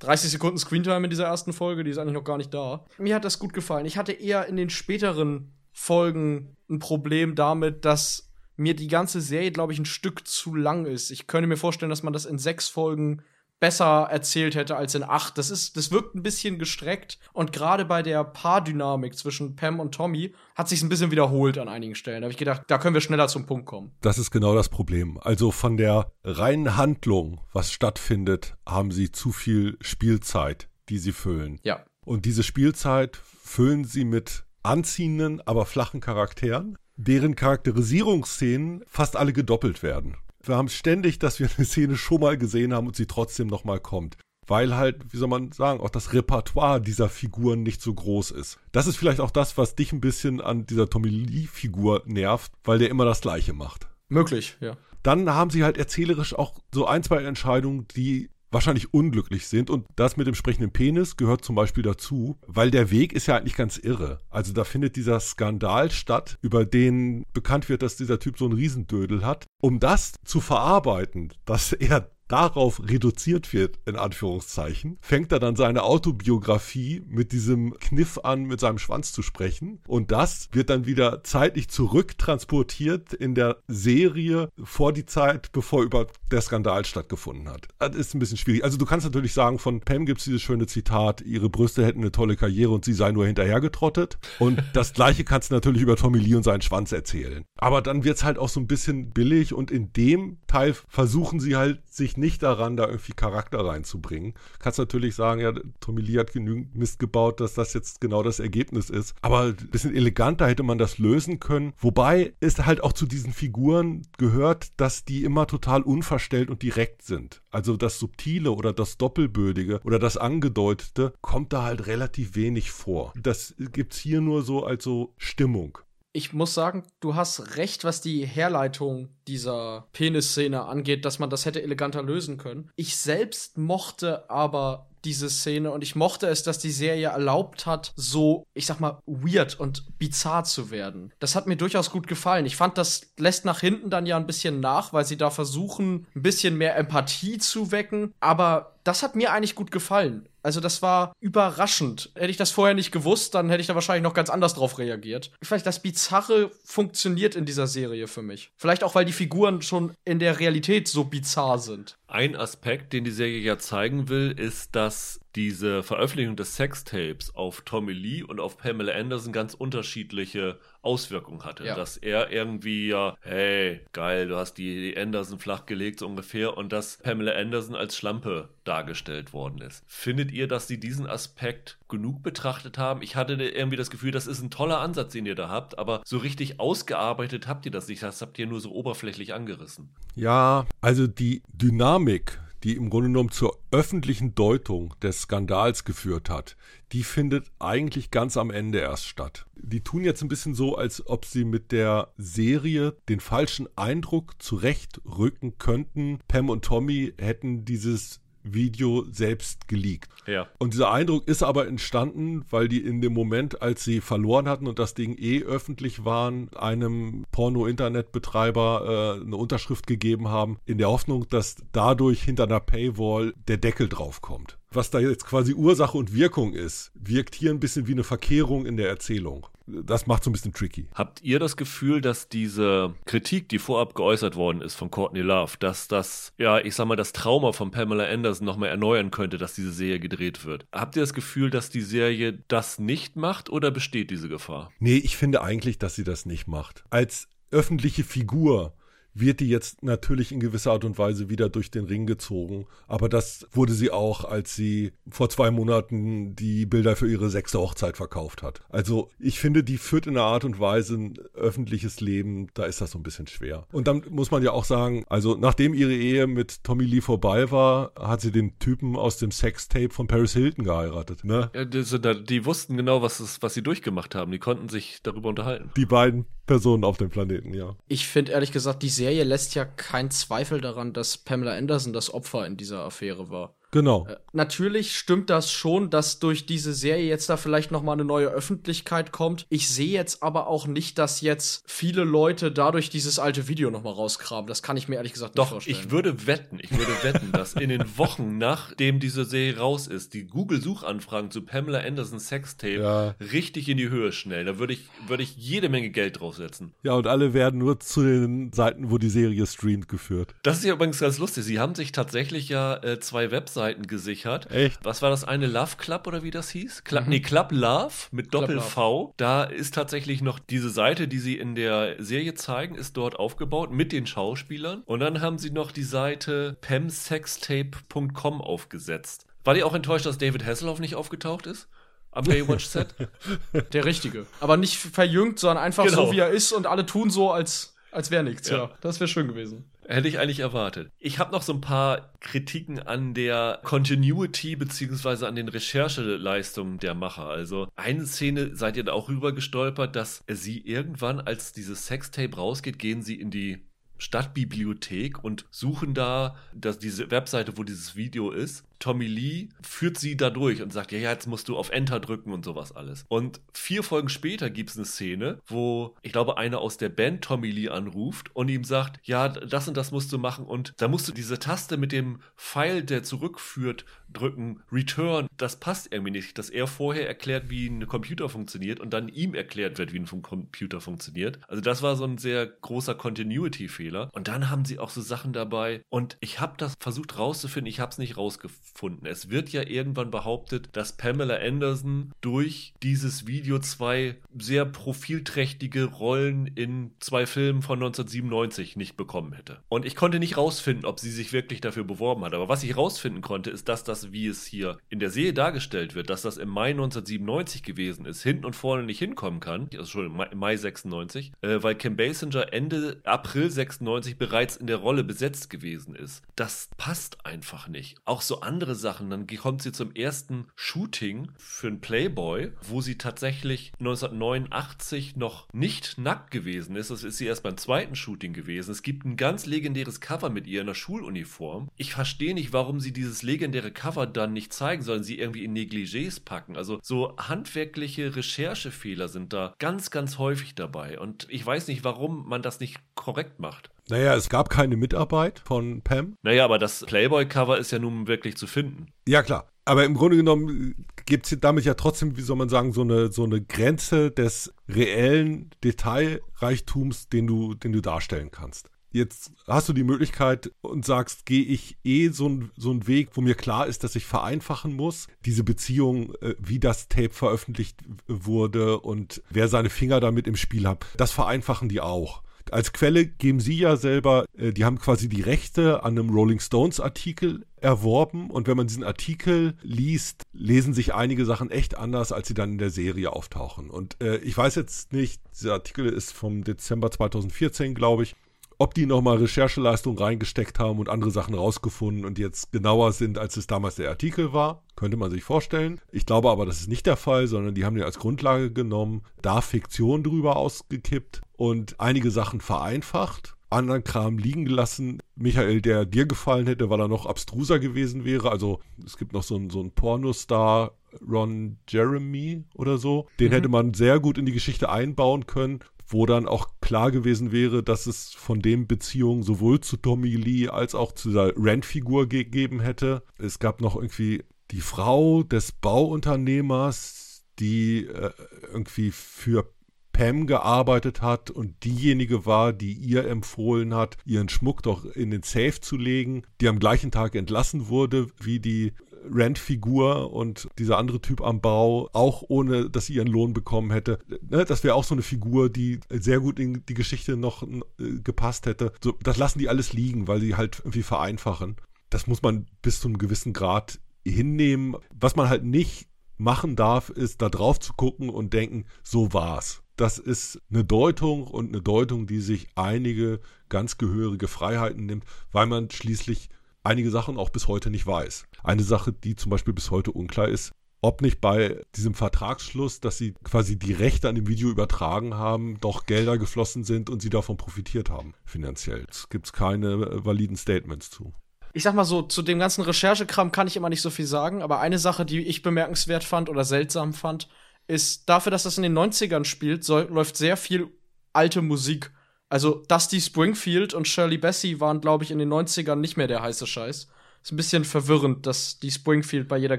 30 Sekunden Screentime in dieser ersten Folge, die ist eigentlich noch gar nicht da. Mir hat das gut gefallen. Ich hatte eher in den späteren Folgen ein Problem damit, dass mir die ganze Serie, glaube ich, ein Stück zu lang ist. Ich könnte mir vorstellen, dass man das in sechs Folgen besser erzählt hätte als in acht. Das ist, das wirkt ein bisschen gestreckt und gerade bei der Paardynamik zwischen Pam und Tommy hat sich ein bisschen wiederholt an einigen Stellen. Da habe ich gedacht, da können wir schneller zum Punkt kommen. Das ist genau das Problem. Also von der reinen Handlung, was stattfindet, haben sie zu viel Spielzeit, die sie füllen. Ja. Und diese Spielzeit füllen sie mit anziehenden, aber flachen Charakteren, deren Charakterisierungsszenen fast alle gedoppelt werden. Wir haben ständig, dass wir eine Szene schon mal gesehen haben und sie trotzdem nochmal kommt. Weil halt, wie soll man sagen, auch das Repertoire dieser Figuren nicht so groß ist. Das ist vielleicht auch das, was dich ein bisschen an dieser Tommy Lee-Figur nervt, weil der immer das Gleiche macht. Möglich, ja. Dann haben sie halt erzählerisch auch so ein, zwei Entscheidungen, die wahrscheinlich unglücklich sind. Und das mit dem sprechenden Penis gehört zum Beispiel dazu, weil der Weg ist ja eigentlich ganz irre. Also da findet dieser Skandal statt, über den bekannt wird, dass dieser Typ so einen Riesendödel hat. Um das zu verarbeiten, dass er darauf reduziert wird, in Anführungszeichen, fängt er dann seine Autobiografie mit diesem Kniff an, mit seinem Schwanz zu sprechen. Und das wird dann wieder zeitlich zurücktransportiert in der Serie vor die Zeit, bevor über der Skandal stattgefunden hat. Das ist ein bisschen schwierig. Also du kannst natürlich sagen, von Pam gibt es dieses schöne Zitat, ihre Brüste hätten eine tolle Karriere und sie sei nur hinterhergetrottet. Und das gleiche kannst du natürlich über Tommy Lee und seinen Schwanz erzählen. Aber dann wird es halt auch so ein bisschen billig und in dem Teil versuchen sie halt, sich nicht daran, da irgendwie Charakter reinzubringen. Kannst natürlich sagen, ja, Tommy Lee hat genügend Mist gebaut, dass das jetzt genau das Ergebnis ist. Aber ein bisschen eleganter hätte man das lösen können. Wobei es halt auch zu diesen Figuren gehört, dass die immer total unverstellt und direkt sind. Also das Subtile oder das Doppelbödige oder das Angedeutete kommt da halt relativ wenig vor. Das gibt's hier nur so als so Stimmung ich muss sagen, du hast recht, was die Herleitung dieser Penisszene angeht, dass man das hätte eleganter lösen können. Ich selbst mochte aber diese Szene und ich mochte es, dass die Serie erlaubt hat, so, ich sag mal, weird und bizarr zu werden. Das hat mir durchaus gut gefallen. Ich fand, das lässt nach hinten dann ja ein bisschen nach, weil sie da versuchen, ein bisschen mehr Empathie zu wecken, aber das hat mir eigentlich gut gefallen. Also das war überraschend. Hätte ich das vorher nicht gewusst, dann hätte ich da wahrscheinlich noch ganz anders drauf reagiert. Vielleicht das Bizarre funktioniert in dieser Serie für mich. Vielleicht auch, weil die Figuren schon in der Realität so bizarr sind. Ein Aspekt, den die Serie ja zeigen will, ist, dass diese Veröffentlichung des Sextapes auf Tommy Lee und auf Pamela Anderson ganz unterschiedliche Auswirkungen hatte. Ja. Dass er irgendwie ja, hey, geil, du hast die Anderson flachgelegt so ungefähr und dass Pamela Anderson als Schlampe dargestellt worden ist. Findet ihr, dass sie diesen Aspekt genug betrachtet haben? Ich hatte irgendwie das Gefühl, das ist ein toller Ansatz, den ihr da habt, aber so richtig ausgearbeitet habt ihr das nicht. Das habt ihr nur so oberflächlich angerissen. Ja, also die Dynamik die im Grunde genommen zur öffentlichen Deutung des Skandals geführt hat, die findet eigentlich ganz am Ende erst statt. Die tun jetzt ein bisschen so, als ob sie mit der Serie den falschen Eindruck zurechtrücken könnten. Pam und Tommy hätten dieses Video selbst geleakt. Ja. Und dieser Eindruck ist aber entstanden, weil die in dem Moment, als sie verloren hatten und das Ding eh öffentlich waren, einem Porno-Internetbetreiber äh, eine Unterschrift gegeben haben, in der Hoffnung, dass dadurch hinter einer Paywall der Deckel draufkommt was da jetzt quasi Ursache und Wirkung ist, wirkt hier ein bisschen wie eine Verkehrung in der Erzählung das macht so ein bisschen tricky. Habt ihr das Gefühl, dass diese Kritik, die vorab geäußert worden ist von Courtney Love, dass das, ja, ich sag mal, das Trauma von Pamela Anderson nochmal erneuern könnte, dass diese Serie gedreht wird? Habt ihr das Gefühl, dass die Serie das nicht macht oder besteht diese Gefahr? Nee, ich finde eigentlich, dass sie das nicht macht. Als öffentliche Figur wird die jetzt natürlich in gewisser Art und Weise wieder durch den Ring gezogen. Aber das wurde sie auch, als sie vor zwei Monaten die Bilder für ihre sechste Hochzeit verkauft hat. Also ich finde, die führt in einer Art und Weise ein öffentliches Leben, da ist das so ein bisschen schwer. Und dann muss man ja auch sagen, also nachdem ihre Ehe mit Tommy Lee vorbei war, hat sie den Typen aus dem Sextape von Paris Hilton geheiratet. Ne? Ja, die, die, wussten genau, was, es, was sie durchgemacht haben. Die konnten sich darüber unterhalten. Die beiden Personen auf dem Planeten, ja. Ich finde ehrlich gesagt, die Serie lässt ja keinen Zweifel daran, dass Pamela Anderson das Opfer in dieser Affäre war. Genau. Äh, natürlich stimmt das schon, dass durch diese Serie jetzt da vielleicht noch mal eine neue Öffentlichkeit kommt. Ich sehe jetzt aber auch nicht, dass jetzt viele Leute dadurch dieses alte Video noch mal rauskramen. Das kann ich mir ehrlich gesagt nicht Doch, vorstellen. ich würde wetten, ich würde wetten, dass in den Wochen nachdem diese Serie raus ist, die Google Suchanfragen zu Pamela Anderson Sextape ja. richtig in die Höhe schnell. Da würde ich würde ich jede Menge Geld draufsetzen. Ja, und alle werden nur zu den Seiten, wo die Serie streamt geführt. Das ist ja übrigens ganz lustig. Sie haben sich tatsächlich ja äh, zwei Webseiten Webseiten gesichert. Echt? Was war das eine? Love Club oder wie das hieß? Club, mhm. Nee, Club Love mit Doppel-V. Da ist tatsächlich noch diese Seite, die sie in der Serie zeigen, ist dort aufgebaut mit den Schauspielern. Und dann haben sie noch die Seite pemsextape.com aufgesetzt. War die auch enttäuscht, dass David Hasselhoff nicht aufgetaucht ist? am Baywatch-Set. Der richtige. Aber nicht verjüngt, sondern einfach genau. so, wie er ist und alle tun so, als, als wäre nichts. Ja. ja. Das wäre schön gewesen. Hätte ich eigentlich erwartet. Ich habe noch so ein paar Kritiken an der Continuity beziehungsweise an den Rechercheleistungen der Macher. Also eine Szene seid ihr da auch rüber gestolpert, dass sie irgendwann, als dieses Sextape rausgeht, gehen sie in die Stadtbibliothek und suchen da dass diese Webseite, wo dieses Video ist Tommy Lee führt sie da durch und sagt, ja, jetzt musst du auf Enter drücken und sowas alles. Und vier Folgen später gibt es eine Szene, wo ich glaube, einer aus der Band Tommy Lee anruft und ihm sagt, ja, das und das musst du machen und da musst du diese Taste mit dem Pfeil, der zurückführt, drücken, Return. Das passt irgendwie nicht, dass er vorher erklärt, wie ein Computer funktioniert und dann ihm erklärt wird, wie ein Computer funktioniert. Also das war so ein sehr großer Continuity-Fehler. Und dann haben sie auch so Sachen dabei und ich habe das versucht rauszufinden, ich habe es nicht rausgefunden gefunden. Es wird ja irgendwann behauptet, dass Pamela Anderson durch dieses Video zwei sehr profilträchtige Rollen in zwei Filmen von 1997 nicht bekommen hätte. Und ich konnte nicht rausfinden, ob sie sich wirklich dafür beworben hat. Aber was ich rausfinden konnte, ist, dass das, wie es hier in der Serie dargestellt wird, dass das im Mai 1997 gewesen ist, hinten und vorne nicht hinkommen kann, also schon im Mai 96, äh, weil Kim Basinger Ende April 96 bereits in der Rolle besetzt gewesen ist. Das passt einfach nicht. Auch so andere andere Sachen. Dann kommt sie zum ersten Shooting für einen Playboy, wo sie tatsächlich 1989 noch nicht nackt gewesen ist. Das ist sie erst beim zweiten Shooting gewesen. Es gibt ein ganz legendäres Cover mit ihr in der Schuluniform. Ich verstehe nicht, warum sie dieses legendäre Cover dann nicht zeigen, sondern sie irgendwie in Negligés packen. Also so handwerkliche Recherchefehler sind da ganz, ganz häufig dabei. Und ich weiß nicht, warum man das nicht korrekt macht. Naja, es gab keine Mitarbeit von Pam. Naja, aber das Playboy-Cover ist ja nun wirklich zu finden. Ja, klar. Aber im Grunde genommen gibt es damit ja trotzdem, wie soll man sagen, so eine, so eine Grenze des reellen Detailreichtums, den du, den du darstellen kannst. Jetzt hast du die Möglichkeit und sagst, gehe ich eh so, ein, so einen Weg, wo mir klar ist, dass ich vereinfachen muss, diese Beziehung, äh, wie das Tape veröffentlicht wurde und wer seine Finger damit im Spiel hat. Das vereinfachen die auch. Als Quelle geben sie ja selber, äh, die haben quasi die Rechte an einem Rolling Stones Artikel erworben und wenn man diesen Artikel liest, lesen sich einige Sachen echt anders, als sie dann in der Serie auftauchen. Und äh, ich weiß jetzt nicht, dieser Artikel ist vom Dezember 2014, glaube ich ob die nochmal Rechercheleistung reingesteckt haben und andere Sachen rausgefunden und jetzt genauer sind, als es damals der Artikel war. Könnte man sich vorstellen. Ich glaube aber, das ist nicht der Fall, sondern die haben den als Grundlage genommen, da Fiktion drüber ausgekippt und einige Sachen vereinfacht anderen Kram liegen gelassen. Michael, der dir gefallen hätte, weil er noch abstruser gewesen wäre. Also es gibt noch so einen, so einen Pornostar, Ron Jeremy oder so. Den mhm. hätte man sehr gut in die Geschichte einbauen können wo dann auch klar gewesen wäre, dass es von dem Beziehungen sowohl zu Tommy Lee als auch zu der Rent-Figur gegeben hätte. Es gab noch irgendwie die Frau des Bauunternehmers, die äh, irgendwie für Pam gearbeitet hat und diejenige war, die ihr empfohlen hat, ihren Schmuck doch in den Safe zu legen, die am gleichen Tag entlassen wurde, wie die Rent-Figur und dieser andere Typ am Bau, auch ohne, dass sie ihren Lohn bekommen hätte. Ne, das wäre auch so eine Figur, die sehr gut in die Geschichte noch äh, gepasst hätte. So, das lassen die alles liegen, weil sie halt irgendwie vereinfachen. Das muss man bis zu einem gewissen Grad hinnehmen. Was man halt nicht machen darf, ist da drauf zu gucken und denken, so war's. Das ist eine Deutung und eine Deutung, die sich einige ganz gehörige Freiheiten nimmt, weil man schließlich einige Sachen auch bis heute nicht weiß. Eine Sache, die zum Beispiel bis heute unklar ist, ob nicht bei diesem Vertragsschluss, dass sie quasi die Rechte an dem Video übertragen haben, doch Gelder geflossen sind und sie davon profitiert haben, finanziell. Es gibt keine validen Statements zu. Ich sag mal so, zu dem ganzen Recherchekram kann ich immer nicht so viel sagen, aber eine Sache, die ich bemerkenswert fand oder seltsam fand, ist dafür, dass das in den 90ern spielt, soll, läuft sehr viel alte Musik. Also Dusty Springfield und Shirley Bassey waren, glaube ich, in den 90ern nicht mehr der heiße Scheiß. Ist ein bisschen verwirrend, dass die Springfield bei jeder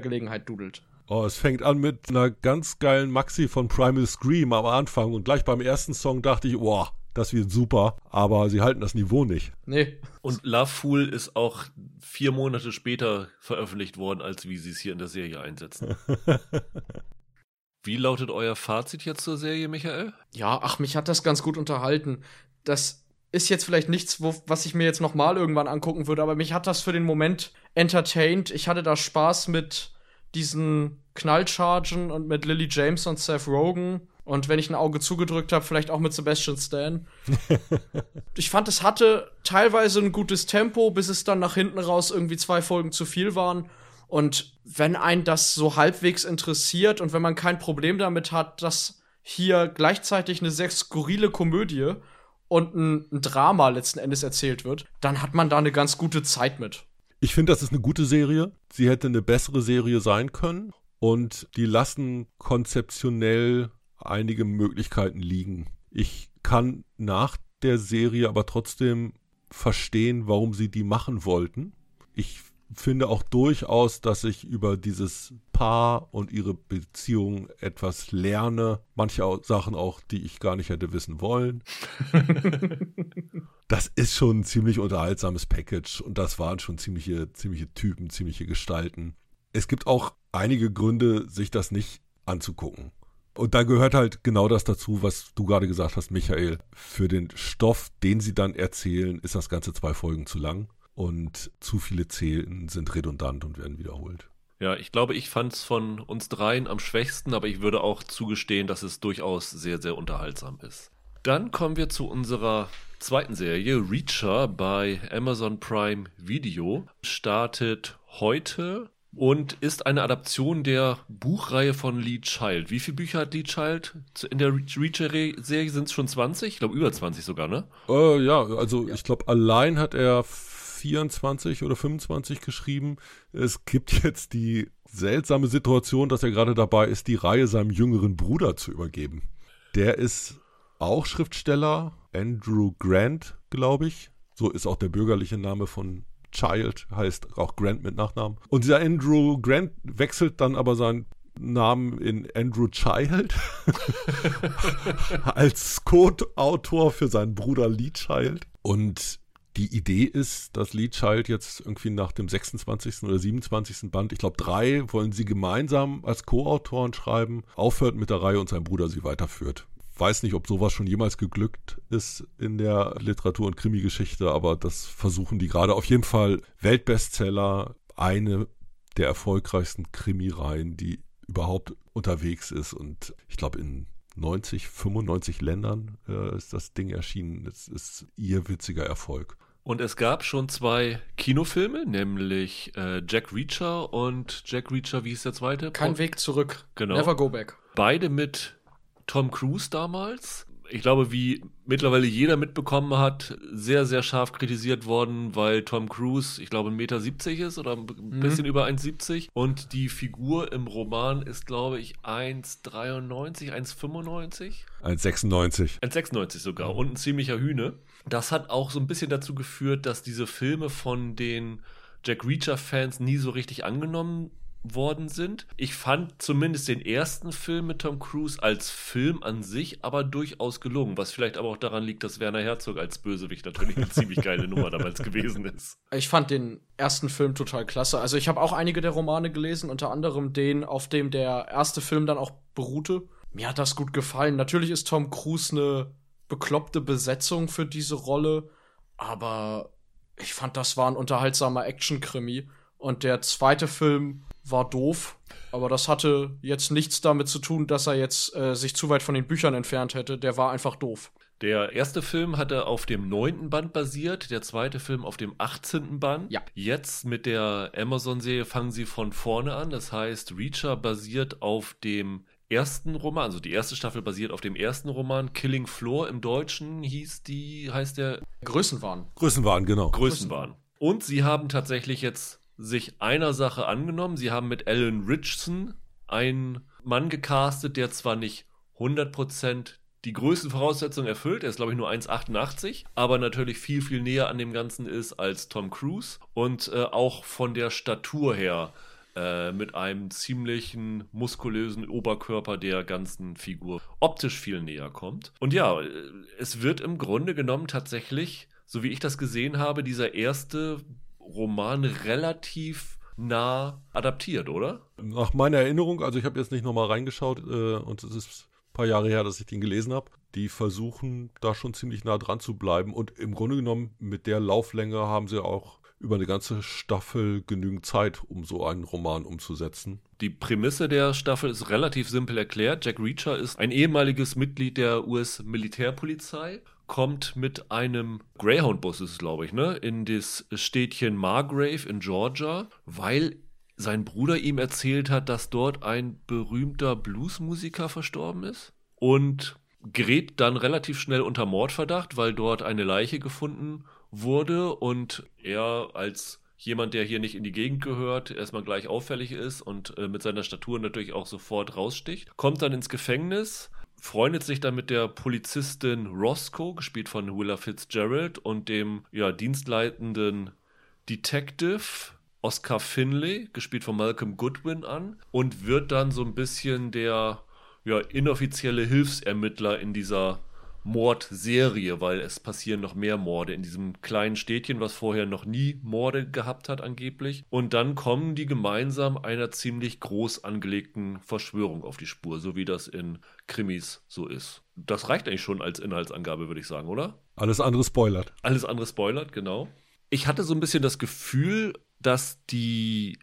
Gelegenheit dudelt. Oh, es fängt an mit einer ganz geilen Maxi von Primal Scream am Anfang und gleich beim ersten Song dachte ich, boah, das wird super, aber sie halten das Niveau nicht. Nee. Und Love Fool ist auch vier Monate später veröffentlicht worden, als wie sie es hier in der Serie einsetzen. wie lautet euer Fazit jetzt zur Serie, Michael? Ja, ach, mich hat das ganz gut unterhalten das ist jetzt vielleicht nichts, wo, was ich mir jetzt noch mal irgendwann angucken würde, aber mich hat das für den Moment entertained. Ich hatte da Spaß mit diesen Knallchargen und mit Lily James und Seth Rogen. Und wenn ich ein Auge zugedrückt habe, vielleicht auch mit Sebastian Stan. ich fand, es hatte teilweise ein gutes Tempo, bis es dann nach hinten raus irgendwie zwei Folgen zu viel waren. Und wenn einen das so halbwegs interessiert und wenn man kein Problem damit hat, dass hier gleichzeitig eine sehr skurrile Komödie und ein, ein Drama letzten Endes erzählt wird, dann hat man da eine ganz gute Zeit mit. Ich finde, das ist eine gute Serie. Sie hätte eine bessere Serie sein können. Und die lassen konzeptionell einige Möglichkeiten liegen. Ich kann nach der Serie aber trotzdem verstehen, warum sie die machen wollten. Ich finde auch durchaus, dass ich über dieses Paar und ihre Beziehung etwas lerne. Manche Sachen auch, die ich gar nicht hätte wissen wollen. das ist schon ein ziemlich unterhaltsames Package und das waren schon ziemliche, ziemliche Typen, ziemliche Gestalten. Es gibt auch einige Gründe, sich das nicht anzugucken. Und da gehört halt genau das dazu, was du gerade gesagt hast, Michael. Für den Stoff, den sie dann erzählen, ist das Ganze zwei Folgen zu lang und zu viele Zählen sind redundant und werden wiederholt. Ja, ich glaube, ich fand es von uns dreien am schwächsten, aber ich würde auch zugestehen, dass es durchaus sehr, sehr unterhaltsam ist. Dann kommen wir zu unserer zweiten Serie, Reacher bei Amazon Prime Video. Startet heute und ist eine Adaption der Buchreihe von Lee Child. Wie viele Bücher hat Lee Child in der Reacher-Serie? Sind es schon 20? Ich glaube, über 20 sogar, ne? Äh, ja, also ja. ich glaube, allein hat er 24 oder 25 geschrieben. Es gibt jetzt die seltsame Situation, dass er gerade dabei ist, die Reihe seinem jüngeren Bruder zu übergeben. Der ist auch Schriftsteller, Andrew Grant, glaube ich. So ist auch der bürgerliche Name von Child, heißt auch Grant mit Nachnamen. Und dieser Andrew Grant wechselt dann aber seinen Namen in Andrew Child als Code-Autor für seinen Bruder Lee Child. Und die Idee ist, dass Lee Child jetzt irgendwie nach dem 26. oder 27. Band, ich glaube drei, wollen sie gemeinsam als Co-Autoren schreiben, aufhört mit der Reihe und sein Bruder sie weiterführt. Weiß nicht, ob sowas schon jemals geglückt ist in der Literatur- und Krimi-Geschichte, aber das versuchen die gerade. Auf jeden Fall Weltbestseller, eine der erfolgreichsten Krimireihen, die überhaupt unterwegs ist und ich glaube in 90, 95 Ländern äh, ist das Ding erschienen. Es ist ihr witziger Erfolg. Und es gab schon zwei Kinofilme, nämlich äh, Jack Reacher und Jack Reacher, wie ist der zweite? Kein Weg zurück. Genau. Never go back. Beide mit Tom Cruise damals. Ich glaube, wie mittlerweile jeder mitbekommen hat, sehr, sehr scharf kritisiert worden, weil Tom Cruise, ich glaube, 1,70 Meter ist oder ein bisschen über 1,70 und die Figur im Roman ist, glaube ich, 1,93, 1,95. 1,96. 1,96 sogar und ein ziemlicher Hühne. Das hat auch so ein bisschen dazu geführt, dass diese Filme von den Jack Reacher-Fans nie so richtig angenommen worden sind. Ich fand zumindest den ersten Film mit Tom Cruise als Film an sich aber durchaus gelungen, was vielleicht aber auch daran liegt, dass Werner Herzog als Bösewicht natürlich eine ziemlich geile Nummer damals gewesen ist. Ich fand den ersten Film total klasse. Also ich habe auch einige der Romane gelesen, unter anderem den, auf dem der erste Film dann auch beruhte. Mir hat das gut gefallen. Natürlich ist Tom Cruise eine bekloppte Besetzung für diese Rolle, aber ich fand, das war ein unterhaltsamer Action-Krimi. Und der zweite Film war doof, aber das hatte jetzt nichts damit zu tun, dass er jetzt äh, sich zu weit von den Büchern entfernt hätte. Der war einfach doof. Der erste Film hatte auf dem neunten Band basiert, der zweite Film auf dem 18. Band. Ja. Jetzt mit der Amazon-Serie fangen sie von vorne an. Das heißt, Reacher basiert auf dem ersten Roman, also die erste Staffel basiert auf dem ersten Roman. Killing Floor im Deutschen hieß die, heißt der Größenwahn. Größenwahn, genau. Größenwahn. Und sie haben tatsächlich jetzt sich einer Sache angenommen. Sie haben mit Alan Richardson einen Mann gecastet, der zwar nicht 100% die größten Voraussetzungen erfüllt, er ist glaube ich nur 1,88, aber natürlich viel, viel näher an dem Ganzen ist als Tom Cruise und äh, auch von der Statur her äh, mit einem ziemlichen muskulösen Oberkörper der ganzen Figur optisch viel näher kommt. Und ja, es wird im Grunde genommen tatsächlich, so wie ich das gesehen habe, dieser erste Roman relativ nah adaptiert, oder? Nach meiner Erinnerung, also ich habe jetzt nicht nochmal reingeschaut äh, und es ist ein paar Jahre her, dass ich den gelesen habe. Die versuchen da schon ziemlich nah dran zu bleiben und im Grunde genommen mit der Lauflänge haben sie auch über eine ganze Staffel genügend Zeit, um so einen Roman umzusetzen. Die Prämisse der Staffel ist relativ simpel erklärt. Jack Reacher ist ein ehemaliges Mitglied der US-Militärpolizei, kommt mit einem Greyhound-Bus, ist es glaube ich, ne, in das Städtchen Margrave in Georgia, weil sein Bruder ihm erzählt hat, dass dort ein berühmter Bluesmusiker verstorben ist und gerät dann relativ schnell unter Mordverdacht, weil dort eine Leiche gefunden wurde und er als jemand, der hier nicht in die Gegend gehört, erstmal gleich auffällig ist und äh, mit seiner Statur natürlich auch sofort raussticht, kommt dann ins Gefängnis, freundet sich dann mit der Polizistin Roscoe, gespielt von Willa Fitzgerald, und dem ja, dienstleitenden Detective Oscar Finlay, gespielt von Malcolm Goodwin, an und wird dann so ein bisschen der ja, inoffizielle Hilfsermittler in dieser Mordserie, weil es passieren noch mehr Morde in diesem kleinen Städtchen, was vorher noch nie Morde gehabt hat angeblich. Und dann kommen die gemeinsam einer ziemlich groß angelegten Verschwörung auf die Spur, so wie das in Krimis so ist. Das reicht eigentlich schon als Inhaltsangabe, würde ich sagen, oder? Alles andere spoilert. Alles andere spoilert, genau. Ich hatte so ein bisschen das Gefühl, dass die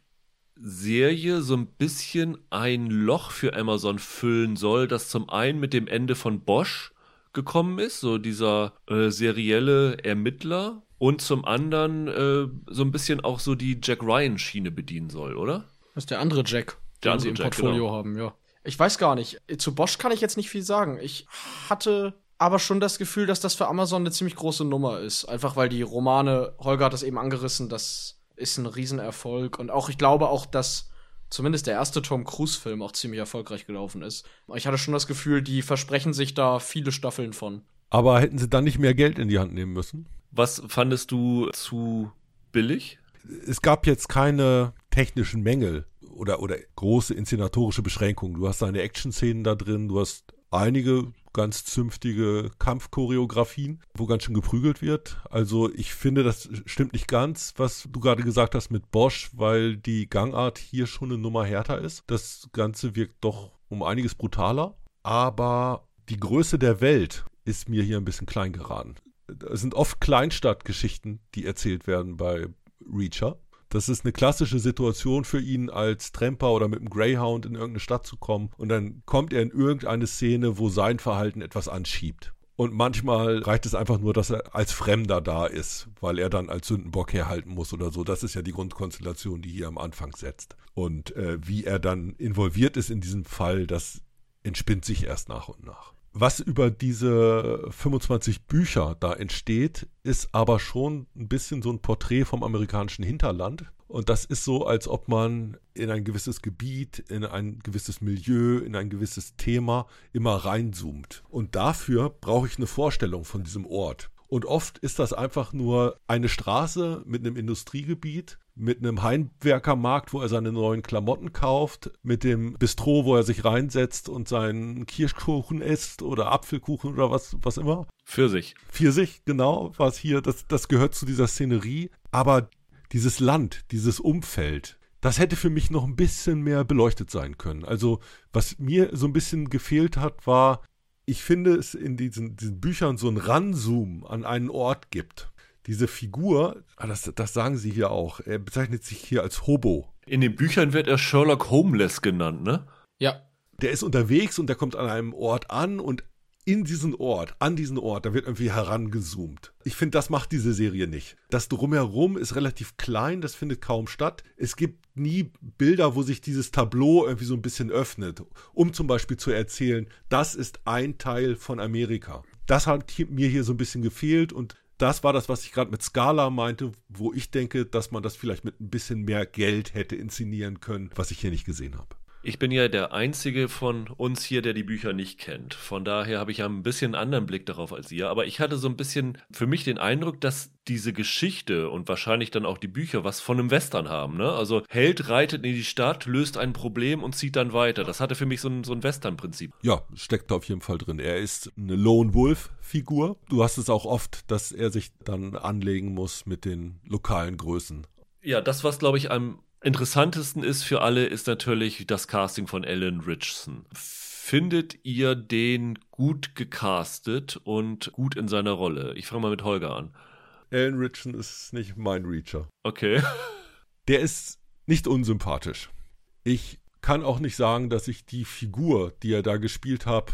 Serie so ein bisschen ein Loch für Amazon füllen soll, das zum einen mit dem Ende von Bosch gekommen ist, so dieser äh, serielle Ermittler, und zum anderen äh, so ein bisschen auch so die Jack Ryan-Schiene bedienen soll, oder? Das ist der andere Jack, Der den sie andere im Jack, Portfolio genau. haben, ja. Ich weiß gar nicht. Zu Bosch kann ich jetzt nicht viel sagen. Ich hatte aber schon das Gefühl, dass das für Amazon eine ziemlich große Nummer ist. Einfach weil die Romane, Holger hat das eben angerissen, das ist ein Riesenerfolg. Und auch, ich glaube auch, dass zumindest der erste Tom Cruise-Film auch ziemlich erfolgreich gelaufen ist. Ich hatte schon das Gefühl, die versprechen sich da viele Staffeln von. Aber hätten sie dann nicht mehr Geld in die Hand nehmen müssen? Was fandest du zu billig? Es gab jetzt keine technischen Mängel oder, oder große inszenatorische Beschränkungen. Du hast deine Action-Szenen da drin, du hast einige ganz zünftige Kampfchoreografien, wo ganz schön geprügelt wird. Also ich finde, das stimmt nicht ganz, was du gerade gesagt hast mit Bosch, weil die Gangart hier schon eine Nummer härter ist. Das Ganze wirkt doch um einiges brutaler. Aber die Größe der Welt ist mir hier ein bisschen klein geraten. Es sind oft Kleinstadtgeschichten, die erzählt werden bei Reacher. Das ist eine klassische Situation für ihn, als Tramper oder mit einem Greyhound in irgendeine Stadt zu kommen. Und dann kommt er in irgendeine Szene, wo sein Verhalten etwas anschiebt. Und manchmal reicht es einfach nur, dass er als Fremder da ist, weil er dann als Sündenbock herhalten muss oder so. Das ist ja die Grundkonstellation, die hier am Anfang setzt. Und äh, wie er dann involviert ist in diesem Fall, das entspinnt sich erst nach und nach. Was über diese 25 Bücher da entsteht, ist aber schon ein bisschen so ein Porträt vom amerikanischen Hinterland. Und das ist so, als ob man in ein gewisses Gebiet, in ein gewisses Milieu, in ein gewisses Thema immer reinzoomt. Und dafür brauche ich eine Vorstellung von diesem Ort. Und oft ist das einfach nur eine Straße mit einem Industriegebiet, mit einem Heimwerkermarkt, wo er seine neuen Klamotten kauft, mit dem Bistro, wo er sich reinsetzt und seinen Kirschkuchen isst oder Apfelkuchen oder was, was immer. Pfirsich. Pfirsich, genau, was hier, das, das gehört zu dieser Szenerie. Aber dieses Land, dieses Umfeld, das hätte für mich noch ein bisschen mehr beleuchtet sein können. Also, was mir so ein bisschen gefehlt hat, war ich finde es in diesen, diesen Büchern so ein Ranzoom an einen Ort gibt. Diese Figur, ah, das, das sagen sie hier auch, er bezeichnet sich hier als Hobo. In den Büchern wird er Sherlock Homeless genannt, ne? Ja. Der ist unterwegs und der kommt an einem Ort an und in diesen Ort, an diesen Ort, da wird irgendwie herangezoomt. Ich finde, das macht diese Serie nicht. Das drumherum ist relativ klein, das findet kaum statt. Es gibt nie Bilder, wo sich dieses Tableau irgendwie so ein bisschen öffnet, um zum Beispiel zu erzählen, das ist ein Teil von Amerika. Das hat mir hier so ein bisschen gefehlt und das war das, was ich gerade mit Scala meinte, wo ich denke, dass man das vielleicht mit ein bisschen mehr Geld hätte inszenieren können, was ich hier nicht gesehen habe. Ich bin ja der Einzige von uns hier, der die Bücher nicht kennt. Von daher habe ich ja ein bisschen einen anderen Blick darauf als ihr. Aber ich hatte so ein bisschen für mich den Eindruck, dass diese Geschichte und wahrscheinlich dann auch die Bücher was von einem Western haben. Ne? Also Held reitet in die Stadt, löst ein Problem und zieht dann weiter. Das hatte für mich so ein, so ein Western-Prinzip. Ja, steckt da auf jeden Fall drin. Er ist eine Lone Wolf-Figur. Du hast es auch oft, dass er sich dann anlegen muss mit den lokalen Größen. Ja, das, was, glaube ich, am interessantesten ist für alle, ist natürlich das Casting von Alan Richardson. Findet ihr den gut gecastet und gut in seiner Rolle? Ich fange mal mit Holger an. Alan Richardson ist nicht mein Reacher. Okay. Der ist nicht unsympathisch. Ich kann auch nicht sagen, dass ich die Figur, die er da gespielt hat,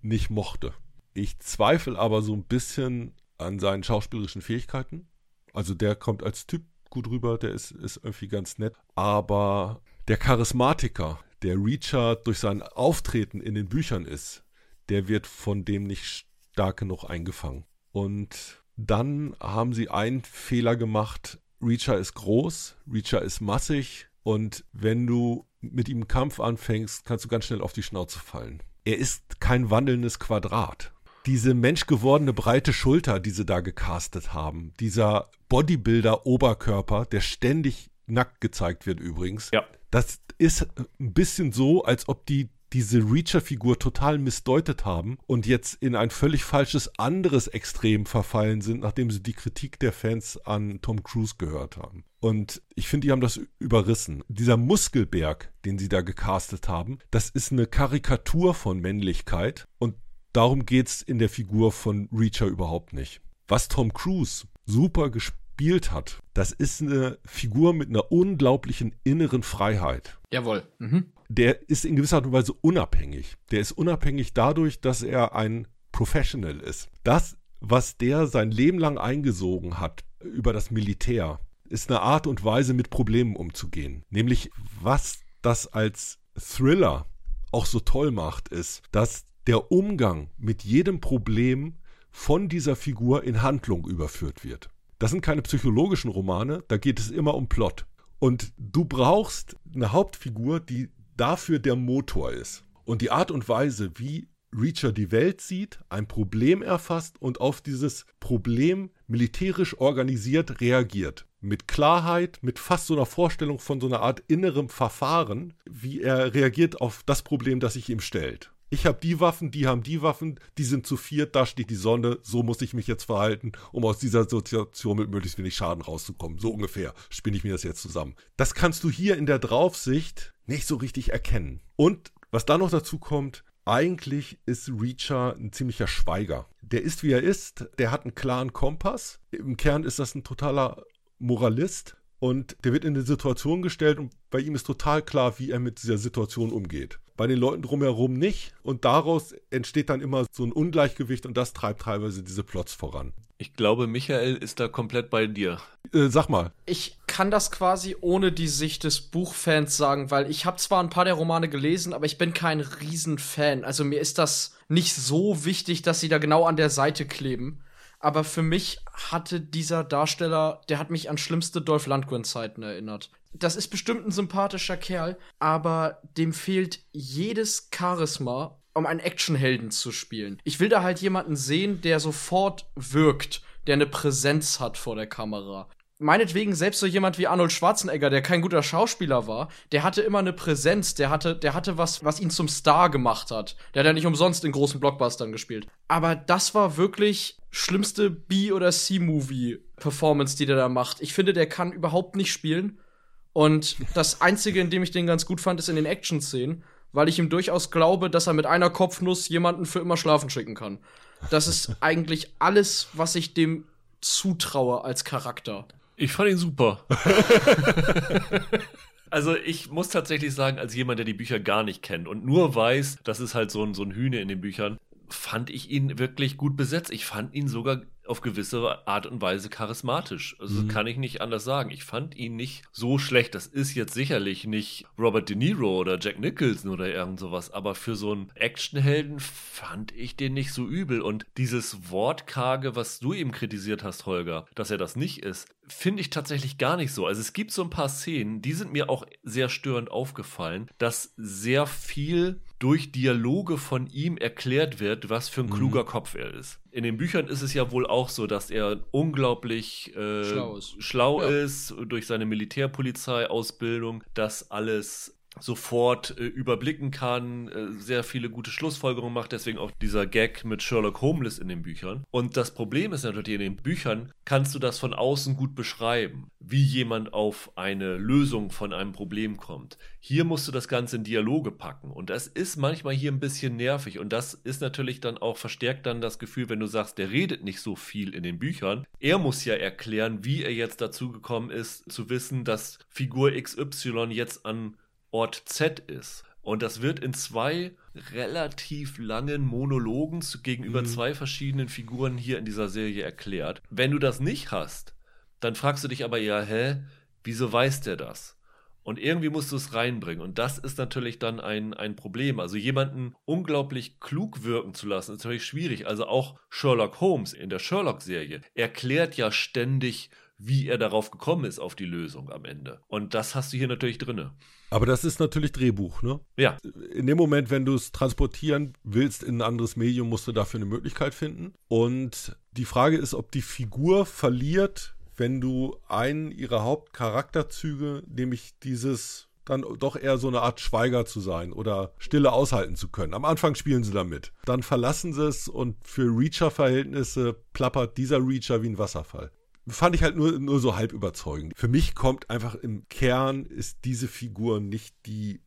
nicht mochte. Ich zweifle aber so ein bisschen an seinen schauspielerischen Fähigkeiten. Also der kommt als Typ gut rüber, der ist, ist irgendwie ganz nett. Aber der Charismatiker, der Reacher durch sein Auftreten in den Büchern ist, der wird von dem nicht stark genug eingefangen. Und dann haben sie einen Fehler gemacht. Reacher ist groß, Reacher ist massig und wenn du mit ihm Kampf anfängst, kannst du ganz schnell auf die Schnauze fallen. Er ist kein wandelndes Quadrat diese menschgewordene breite Schulter, die sie da gecastet haben, dieser Bodybuilder-Oberkörper, der ständig nackt gezeigt wird übrigens. Ja. Das ist ein bisschen so, als ob die diese Reacher-Figur total missdeutet haben und jetzt in ein völlig falsches anderes Extrem verfallen sind, nachdem sie die Kritik der Fans an Tom Cruise gehört haben. Und ich finde, die haben das überrissen. Dieser Muskelberg, den sie da gecastet haben, das ist eine Karikatur von Männlichkeit und Darum geht es in der Figur von Reacher überhaupt nicht. Was Tom Cruise super gespielt hat, das ist eine Figur mit einer unglaublichen inneren Freiheit. Jawohl. Mhm. Der ist in gewisser Art und Weise unabhängig. Der ist unabhängig dadurch, dass er ein Professional ist. Das, was der sein Leben lang eingesogen hat über das Militär, ist eine Art und Weise, mit Problemen umzugehen. Nämlich, was das als Thriller auch so toll macht, ist, dass der Umgang mit jedem Problem von dieser Figur in Handlung überführt wird. Das sind keine psychologischen Romane, da geht es immer um Plot. Und du brauchst eine Hauptfigur, die dafür der Motor ist. Und die Art und Weise, wie Reacher die Welt sieht, ein Problem erfasst und auf dieses Problem militärisch organisiert reagiert. Mit Klarheit, mit fast so einer Vorstellung von so einer Art innerem Verfahren, wie er reagiert auf das Problem, das sich ihm stellt. Ich habe die Waffen, die haben die Waffen, die sind zu viert, da steht die Sonne, so muss ich mich jetzt verhalten, um aus dieser Situation mit möglichst wenig Schaden rauszukommen. So ungefähr spinne ich mir das jetzt zusammen. Das kannst du hier in der Draufsicht nicht so richtig erkennen. Und was da noch dazu kommt, eigentlich ist Reacher ein ziemlicher Schweiger. Der ist, wie er ist, der hat einen klaren Kompass. Im Kern ist das ein totaler Moralist und der wird in eine Situation gestellt und bei ihm ist total klar, wie er mit dieser Situation umgeht. Bei den Leuten drumherum nicht und daraus entsteht dann immer so ein Ungleichgewicht und das treibt teilweise diese Plots voran. Ich glaube, Michael ist da komplett bei dir. Äh, sag mal. Ich kann das quasi ohne die Sicht des Buchfans sagen, weil ich habe zwar ein paar der Romane gelesen, aber ich bin kein Riesenfan. Also mir ist das nicht so wichtig, dass sie da genau an der Seite kleben. Aber für mich hatte dieser Darsteller, der hat mich an schlimmste Dolph Lundgren-Zeiten erinnert. Das ist bestimmt ein sympathischer Kerl, aber dem fehlt jedes Charisma um einen Actionhelden zu spielen. Ich will da halt jemanden sehen, der sofort wirkt, der eine Präsenz hat vor der Kamera. Meinetwegen selbst so jemand wie Arnold Schwarzenegger, der kein guter Schauspieler war, der hatte immer eine Präsenz, der hatte, der hatte was, was ihn zum Star gemacht hat. Der hat ja nicht umsonst in großen Blockbustern gespielt. Aber das war wirklich schlimmste B- oder C-Movie-Performance, die der da macht. Ich finde, der kann überhaupt nicht spielen. Und das Einzige, in dem ich den ganz gut fand, ist in den Action-Szenen weil ich ihm durchaus glaube, dass er mit einer Kopfnuss jemanden für immer schlafen schicken kann. Das ist eigentlich alles, was ich dem zutraue als Charakter. Ich fand ihn super. Also ich muss tatsächlich sagen, als jemand, der die Bücher gar nicht kennt und nur weiß, das ist halt so ein, so ein Hühne in den Büchern, fand ich ihn wirklich gut besetzt. Ich fand ihn sogar auf gewisse Art und Weise charismatisch. Also mhm. kann ich nicht anders sagen. Ich fand ihn nicht so schlecht. Das ist jetzt sicherlich nicht Robert De Niro oder Jack Nicholson oder irgend sowas, aber für so einen Actionhelden fand ich den nicht so übel. Und dieses Wortkarge, was du eben kritisiert hast, Holger, dass er das nicht ist, finde ich tatsächlich gar nicht so. Also es gibt so ein paar Szenen, die sind mir auch sehr störend aufgefallen, dass sehr viel durch Dialoge von ihm erklärt wird, was für ein mhm. kluger Kopf er ist. In den Büchern ist es ja wohl auch so, dass er unglaublich äh, schlau ist, schlau ja. ist durch seine Militärpolizei-Ausbildung, dass alles sofort äh, überblicken kann, äh, sehr viele gute Schlussfolgerungen macht, deswegen auch dieser Gag mit Sherlock Holmes in den Büchern. Und das Problem ist natürlich, in den Büchern kannst du das von außen gut beschreiben, wie jemand auf eine Lösung von einem Problem kommt. Hier musst du das Ganze in Dialoge packen und das ist manchmal hier ein bisschen nervig und das ist natürlich dann auch verstärkt dann das Gefühl, wenn du sagst, der redet nicht so viel in den Büchern. Er muss ja erklären, wie er jetzt dazu gekommen ist, zu wissen, dass Figur XY jetzt an Ort Z ist. Und das wird in zwei relativ langen Monologen gegenüber mhm. zwei verschiedenen Figuren hier in dieser Serie erklärt. Wenn du das nicht hast, dann fragst du dich aber ja, hä, wieso weiß der das? Und irgendwie musst du es reinbringen. Und das ist natürlich dann ein, ein Problem. Also jemanden unglaublich klug wirken zu lassen, ist natürlich schwierig. Also auch Sherlock Holmes in der Sherlock-Serie erklärt ja ständig, wie er darauf gekommen ist, auf die Lösung am Ende. Und das hast du hier natürlich drinne. Aber das ist natürlich Drehbuch, ne? Ja. In dem Moment, wenn du es transportieren willst in ein anderes Medium, musst du dafür eine Möglichkeit finden. Und die Frage ist, ob die Figur verliert, wenn du einen ihrer Hauptcharakterzüge, nämlich dieses dann doch eher so eine Art Schweiger zu sein oder Stille aushalten zu können. Am Anfang spielen sie damit. Dann verlassen sie es und für Reacher-Verhältnisse plappert dieser Reacher wie ein Wasserfall fand ich halt nur, nur so halb überzeugend. Für mich kommt einfach im Kern ist diese Figur nicht die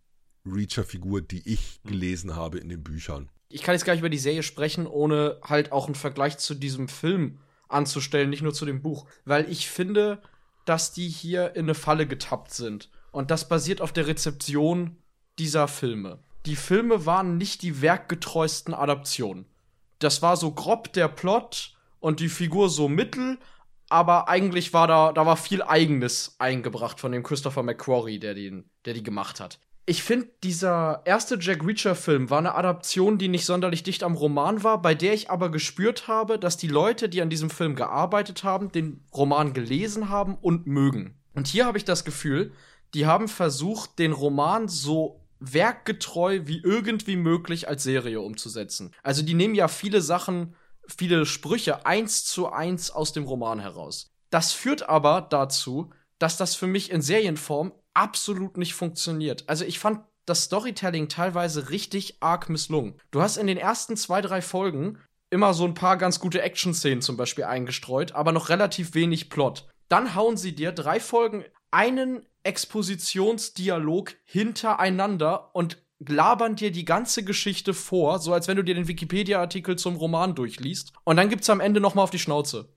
Reacher-Figur, die ich hm. gelesen habe in den Büchern. Ich kann jetzt gar nicht über die Serie sprechen, ohne halt auch einen Vergleich zu diesem Film anzustellen, nicht nur zu dem Buch. Weil ich finde, dass die hier in eine Falle getappt sind. Und das basiert auf der Rezeption dieser Filme. Die Filme waren nicht die werkgetreuesten Adaptionen. Das war so grob der Plot und die Figur so mittel, aber eigentlich war da, da war viel Eigenes eingebracht von dem Christopher McQuarrie, der, den, der die gemacht hat. Ich finde, dieser erste Jack Reacher-Film war eine Adaption, die nicht sonderlich dicht am Roman war, bei der ich aber gespürt habe, dass die Leute, die an diesem Film gearbeitet haben, den Roman gelesen haben und mögen. Und hier habe ich das Gefühl, die haben versucht, den Roman so werkgetreu wie irgendwie möglich als Serie umzusetzen. Also die nehmen ja viele Sachen, viele Sprüche eins zu eins aus dem Roman heraus. Das führt aber dazu, dass das für mich in Serienform absolut nicht funktioniert. Also ich fand das Storytelling teilweise richtig arg misslungen. Du hast in den ersten zwei, drei Folgen immer so ein paar ganz gute Action-Szenen zum Beispiel eingestreut, aber noch relativ wenig Plot. Dann hauen sie dir drei Folgen einen Expositionsdialog hintereinander und labern dir die ganze Geschichte vor, so als wenn du dir den Wikipedia-Artikel zum Roman durchliest. Und dann gibt's am Ende noch mal auf die Schnauze.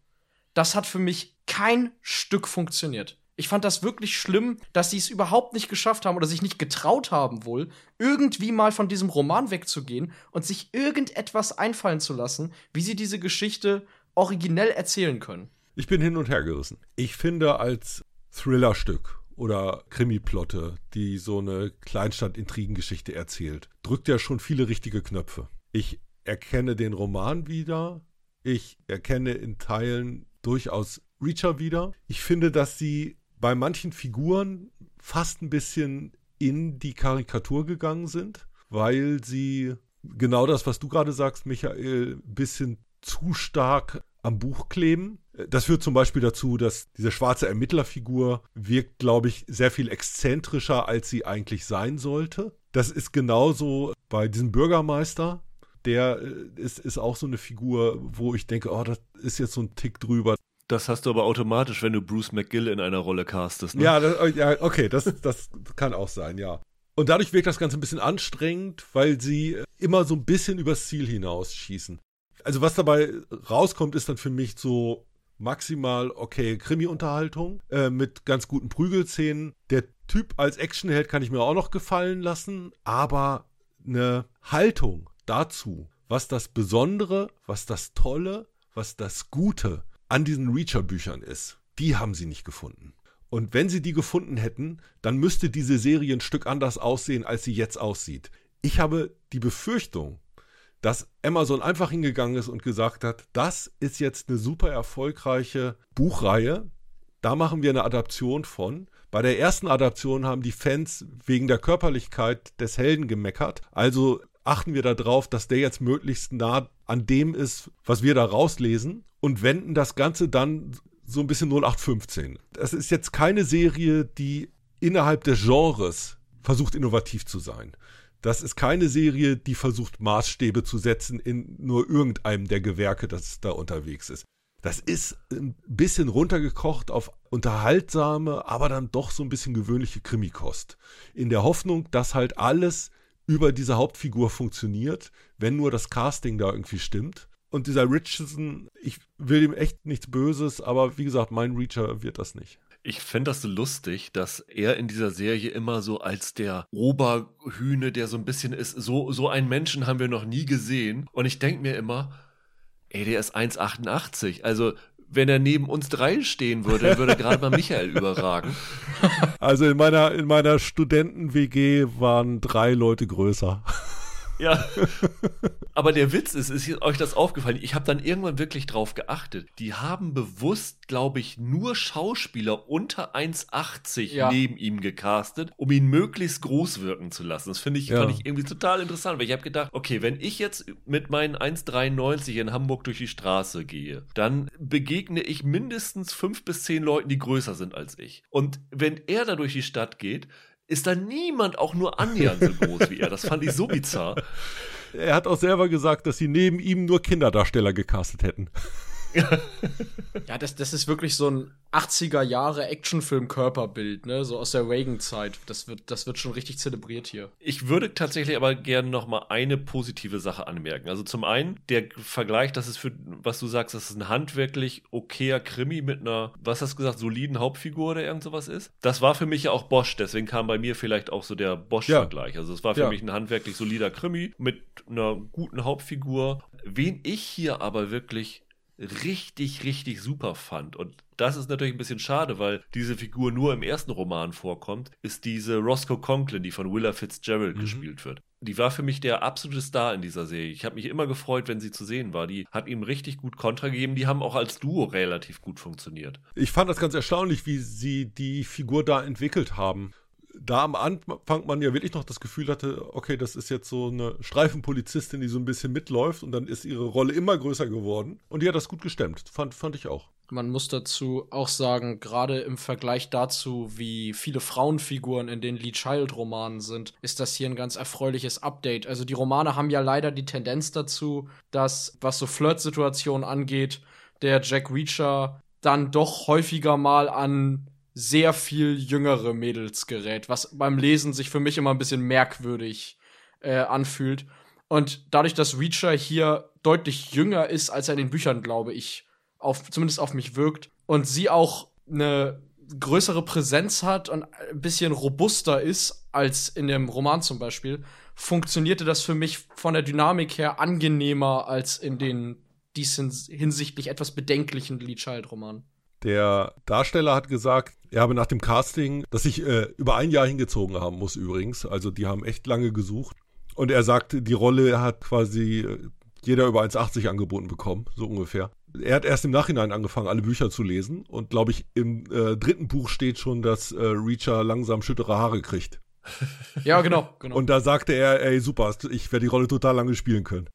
Das hat für mich kein Stück funktioniert. Ich fand das wirklich schlimm, dass sie es überhaupt nicht geschafft haben oder sich nicht getraut haben wohl, irgendwie mal von diesem Roman wegzugehen und sich irgendetwas einfallen zu lassen, wie sie diese Geschichte originell erzählen können. Ich bin hin und her gerissen. Ich finde als Thrillerstück oder Krimi-Plotte, die so eine Kleinstadt-Intrigengeschichte erzählt, drückt ja schon viele richtige Knöpfe. Ich erkenne den Roman wieder. Ich erkenne in Teilen durchaus Reacher wieder. Ich finde, dass sie bei manchen Figuren fast ein bisschen in die Karikatur gegangen sind, weil sie genau das, was du gerade sagst, Michael, ein bisschen zu stark am Buch kleben. Das führt zum Beispiel dazu, dass diese schwarze Ermittlerfigur wirkt, glaube ich, sehr viel exzentrischer, als sie eigentlich sein sollte. Das ist genauso bei diesem Bürgermeister. Der äh, ist, ist auch so eine Figur, wo ich denke, oh, das ist jetzt so ein Tick drüber. Das hast du aber automatisch, wenn du Bruce McGill in einer Rolle castest. Ne? Ja, das, oh, ja, okay, das, das kann auch sein, ja. Und dadurch wirkt das Ganze ein bisschen anstrengend, weil sie immer so ein bisschen übers Ziel hinausschießen. Also was dabei rauskommt, ist dann für mich so maximal okay Krimi-Unterhaltung äh, mit ganz guten Prügelszenen. Der Typ als Actionheld kann ich mir auch noch gefallen lassen, aber eine Haltung dazu, was das Besondere, was das Tolle, was das Gute an diesen Reacher-Büchern ist, die haben sie nicht gefunden. Und wenn sie die gefunden hätten, dann müsste diese Serie ein Stück anders aussehen, als sie jetzt aussieht. Ich habe die Befürchtung, dass Amazon einfach hingegangen ist und gesagt hat, das ist jetzt eine super erfolgreiche Buchreihe, da machen wir eine Adaption von. Bei der ersten Adaption haben die Fans wegen der Körperlichkeit des Helden gemeckert. Also achten wir darauf, dass der jetzt möglichst nah an dem ist, was wir da rauslesen und wenden das Ganze dann so ein bisschen 0815. Das ist jetzt keine Serie, die innerhalb des Genres versucht innovativ zu sein. Das ist keine Serie, die versucht Maßstäbe zu setzen in nur irgendeinem der Gewerke, das da unterwegs ist. Das ist ein bisschen runtergekocht auf unterhaltsame, aber dann doch so ein bisschen gewöhnliche Krimikost. In der Hoffnung, dass halt alles über diese Hauptfigur funktioniert, wenn nur das Casting da irgendwie stimmt. Und dieser Richardson, ich will ihm echt nichts Böses, aber wie gesagt, mein Reacher wird das nicht. Ich fände das so lustig, dass er in dieser Serie immer so als der Oberhühne, der so ein bisschen ist, so, so einen Menschen haben wir noch nie gesehen. Und ich denke mir immer, ey, der ist 1,88. Also wenn er neben uns drei stehen würde, würde gerade mal Michael überragen. Also in meiner, in meiner Studenten-WG waren drei Leute größer. Ja. Aber der Witz ist, ist euch das aufgefallen? Ich habe dann irgendwann wirklich drauf geachtet. Die haben bewusst, glaube ich, nur Schauspieler unter 1,80 ja. neben ihm gecastet, um ihn möglichst groß wirken zu lassen. Das finde ich, ja. fand ich irgendwie total interessant, weil ich habe gedacht, okay, wenn ich jetzt mit meinen 1,93 in Hamburg durch die Straße gehe, dann begegne ich mindestens fünf bis zehn Leuten, die größer sind als ich. Und wenn er da durch die Stadt geht, ist da niemand auch nur annähernd so groß wie er. Das fand ich so bizarr. Er hat auch selber gesagt, dass sie neben ihm nur Kinderdarsteller gecastet hätten. ja, das, das ist wirklich so ein 80er Jahre Actionfilm-Körperbild, ne? So aus der Reagan-Zeit. Das wird, das wird schon richtig zelebriert hier. Ich würde tatsächlich aber gerne noch mal eine positive Sache anmerken. Also zum einen, der Vergleich, das ist für, was du sagst, dass es ein handwerklich okayer Krimi mit einer, was hast du gesagt, soliden Hauptfigur oder irgend sowas ist. Das war für mich ja auch Bosch, deswegen kam bei mir vielleicht auch so der Bosch-Vergleich. Ja. Also es war für ja. mich ein handwerklich solider Krimi mit einer guten Hauptfigur. Wen ich hier aber wirklich richtig, richtig super fand. Und das ist natürlich ein bisschen schade, weil diese Figur nur im ersten Roman vorkommt, ist diese Roscoe Conklin, die von Willa Fitzgerald mhm. gespielt wird. Die war für mich der absolute Star in dieser Serie. Ich habe mich immer gefreut, wenn sie zu sehen war. Die hat ihm richtig gut Kontra gegeben. Die haben auch als Duo relativ gut funktioniert. Ich fand das ganz erstaunlich, wie sie die Figur da entwickelt haben da am Anfang man ja wirklich noch das Gefühl hatte, okay, das ist jetzt so eine Streifenpolizistin, die so ein bisschen mitläuft und dann ist ihre Rolle immer größer geworden und die hat das gut gestemmt, fand, fand ich auch. Man muss dazu auch sagen, gerade im Vergleich dazu, wie viele Frauenfiguren in den Lee Child-Romanen sind, ist das hier ein ganz erfreuliches Update. Also die Romane haben ja leider die Tendenz dazu, dass, was so Flirt-Situationen angeht, der Jack Reacher dann doch häufiger mal an sehr viel jüngere Mädels gerät, was beim Lesen sich für mich immer ein bisschen merkwürdig äh, anfühlt. Und dadurch, dass Reacher hier deutlich jünger ist, als er in den Büchern, glaube ich, auf, zumindest auf mich wirkt, und sie auch eine größere Präsenz hat und ein bisschen robuster ist als in dem Roman zum Beispiel, funktionierte das für mich von der Dynamik her angenehmer als in den dies hinsichtlich etwas bedenklichen Lee Child Romanen. Der Darsteller hat gesagt, er habe nach dem Casting, das sich äh, über ein Jahr hingezogen haben muss übrigens, also die haben echt lange gesucht. Und er sagt, die Rolle hat quasi äh, jeder über 1,80 angeboten bekommen, so ungefähr. Er hat erst im Nachhinein angefangen, alle Bücher zu lesen. Und glaube ich, im äh, dritten Buch steht schon, dass äh, Reacher langsam schüttere Haare kriegt. Ja, genau, genau. Und da sagte er, ey, super, ich werde die Rolle total lange spielen können.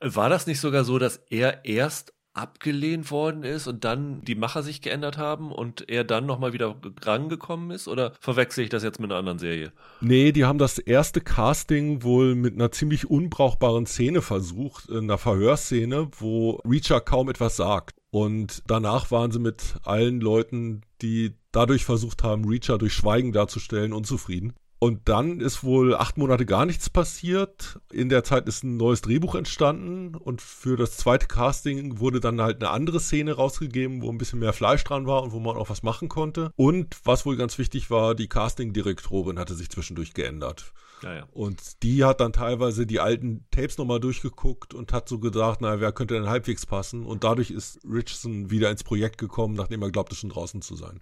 War das nicht sogar so, dass er erst abgelehnt worden ist und dann die Macher sich geändert haben und er dann nochmal wieder rangekommen ist? Oder verwechsel ich das jetzt mit einer anderen Serie? Nee, die haben das erste Casting wohl mit einer ziemlich unbrauchbaren Szene versucht, einer Verhörszene, wo Reacher kaum etwas sagt. Und danach waren sie mit allen Leuten, die dadurch versucht haben, Reacher durch Schweigen darzustellen, unzufrieden. Und dann ist wohl acht Monate gar nichts passiert. In der Zeit ist ein neues Drehbuch entstanden und für das zweite Casting wurde dann halt eine andere Szene rausgegeben, wo ein bisschen mehr Fleisch dran war und wo man auch was machen konnte. Und was wohl ganz wichtig war, die Casting-Direktorin hatte sich zwischendurch geändert. Ja, ja. Und die hat dann teilweise die alten Tapes nochmal durchgeguckt und hat so gedacht, naja, wer könnte denn halbwegs passen? Und dadurch ist Richardson wieder ins Projekt gekommen, nachdem er glaubte, schon draußen zu sein.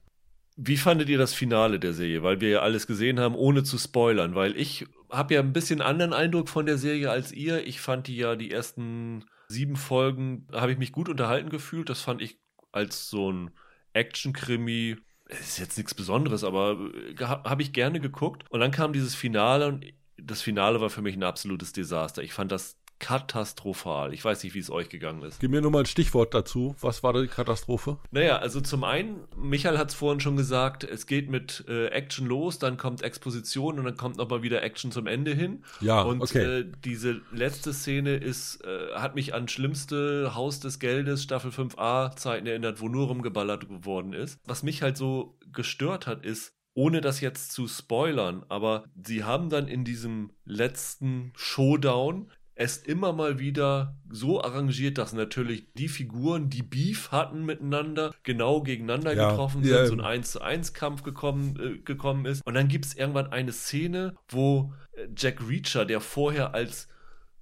Wie fandet ihr das Finale der Serie? Weil wir ja alles gesehen haben, ohne zu spoilern. Weil ich habe ja ein bisschen anderen Eindruck von der Serie als ihr. Ich fand die ja die ersten sieben Folgen, habe ich mich gut unterhalten gefühlt. Das fand ich als so ein Action-Krimi. Ist jetzt nichts Besonderes, aber äh, habe ich gerne geguckt. Und dann kam dieses Finale und das Finale war für mich ein absolutes Desaster. Ich fand das katastrophal. Ich weiß nicht, wie es euch gegangen ist. Gib mir nur mal ein Stichwort dazu. Was war die Katastrophe? Naja, also zum einen, Michael hat es vorhin schon gesagt, es geht mit äh, Action los, dann kommt Exposition und dann kommt nochmal wieder Action zum Ende hin. Ja, und okay. äh, diese letzte Szene ist, äh, hat mich an schlimmste Haus des Geldes, Staffel 5a Zeiten erinnert, wo nur rumgeballert geworden ist. Was mich halt so gestört hat, ist, ohne das jetzt zu spoilern, aber sie haben dann in diesem letzten Showdown es immer mal wieder so arrangiert, dass natürlich die Figuren, die Beef hatten miteinander, genau gegeneinander ja, getroffen sind, ja. so ein 1 zu 1 Kampf gekommen, äh, gekommen ist. Und dann gibt es irgendwann eine Szene, wo äh, Jack Reacher, der vorher als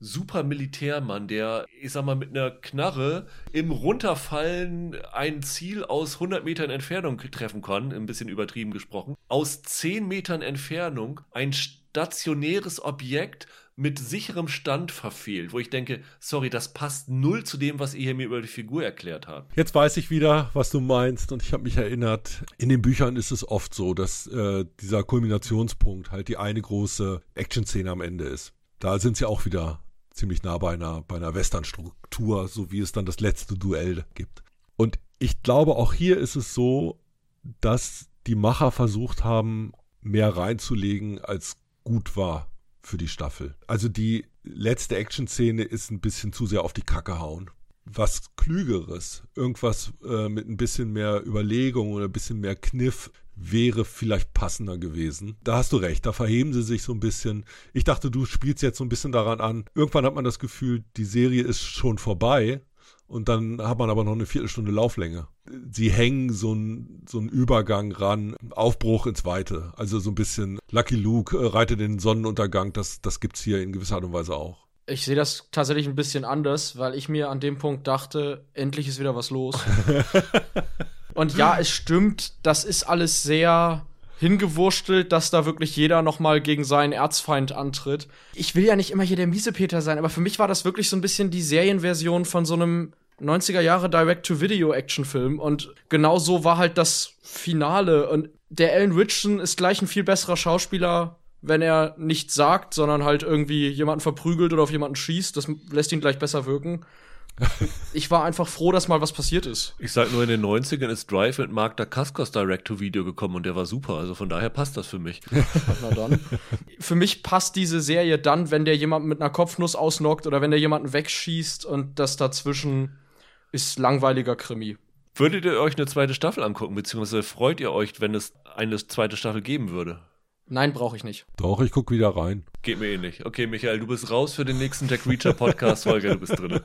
super Militärmann, der, ich sag mal, mit einer Knarre im Runterfallen ein Ziel aus 100 Metern Entfernung treffen kann, ein bisschen übertrieben gesprochen, aus 10 Metern Entfernung ein stationäres Objekt mit sicherem Stand verfehlt, wo ich denke, sorry, das passt null zu dem, was ihr mir über die Figur erklärt habt. Jetzt weiß ich wieder, was du meinst und ich habe mich erinnert, in den Büchern ist es oft so, dass äh, dieser Kulminationspunkt halt die eine große Action-Szene am Ende ist. Da sind sie auch wieder ziemlich nah bei einer, bei einer Western-Struktur, so wie es dann das letzte Duell gibt. Und ich glaube, auch hier ist es so, dass die Macher versucht haben, mehr reinzulegen, als gut war für die Staffel. Also die letzte Action-Szene ist ein bisschen zu sehr auf die Kacke hauen. Was Klügeres, irgendwas äh, mit ein bisschen mehr Überlegung oder ein bisschen mehr Kniff wäre vielleicht passender gewesen. Da hast du recht, da verheben sie sich so ein bisschen. Ich dachte, du spielst jetzt so ein bisschen daran an. Irgendwann hat man das Gefühl, die Serie ist schon vorbei und dann hat man aber noch eine Viertelstunde Lauflänge. Sie hängen so einen so Übergang ran, Aufbruch ins Weite. Also so ein bisschen Lucky Luke äh, reitet den Sonnenuntergang, das, das gibt's hier in gewisser Art und Weise auch. Ich sehe das tatsächlich ein bisschen anders, weil ich mir an dem Punkt dachte, endlich ist wieder was los. Und ja, es stimmt, das ist alles sehr hingewurstelt, dass da wirklich jeder noch mal gegen seinen Erzfeind antritt. Ich will ja nicht immer hier der Miesepeter sein, aber für mich war das wirklich so ein bisschen die Serienversion von so einem 90er Jahre Direct-to-Video-Actionfilm und genau so war halt das Finale und der Alan Richardson ist gleich ein viel besserer Schauspieler, wenn er nichts sagt, sondern halt irgendwie jemanden verprügelt oder auf jemanden schießt. Das lässt ihn gleich besser wirken. ich war einfach froh, dass mal was passiert ist. Ich sag nur, in den 90ern ist Drive mit Mark Dacascos Direct-to-Video gekommen und der war super. Also von daher passt das für mich. Na dann. Für mich passt diese Serie dann, wenn der jemanden mit einer Kopfnuss ausnockt oder wenn der jemanden wegschießt und das dazwischen ist langweiliger Krimi. Würdet ihr euch eine zweite Staffel angucken, beziehungsweise freut ihr euch, wenn es eine zweite Staffel geben würde? Nein, brauche ich nicht. Doch, ich guck wieder rein. Geht mir eh nicht. Okay, Michael, du bist raus für den nächsten Jack Reacher Podcast. Holger, du bist drin.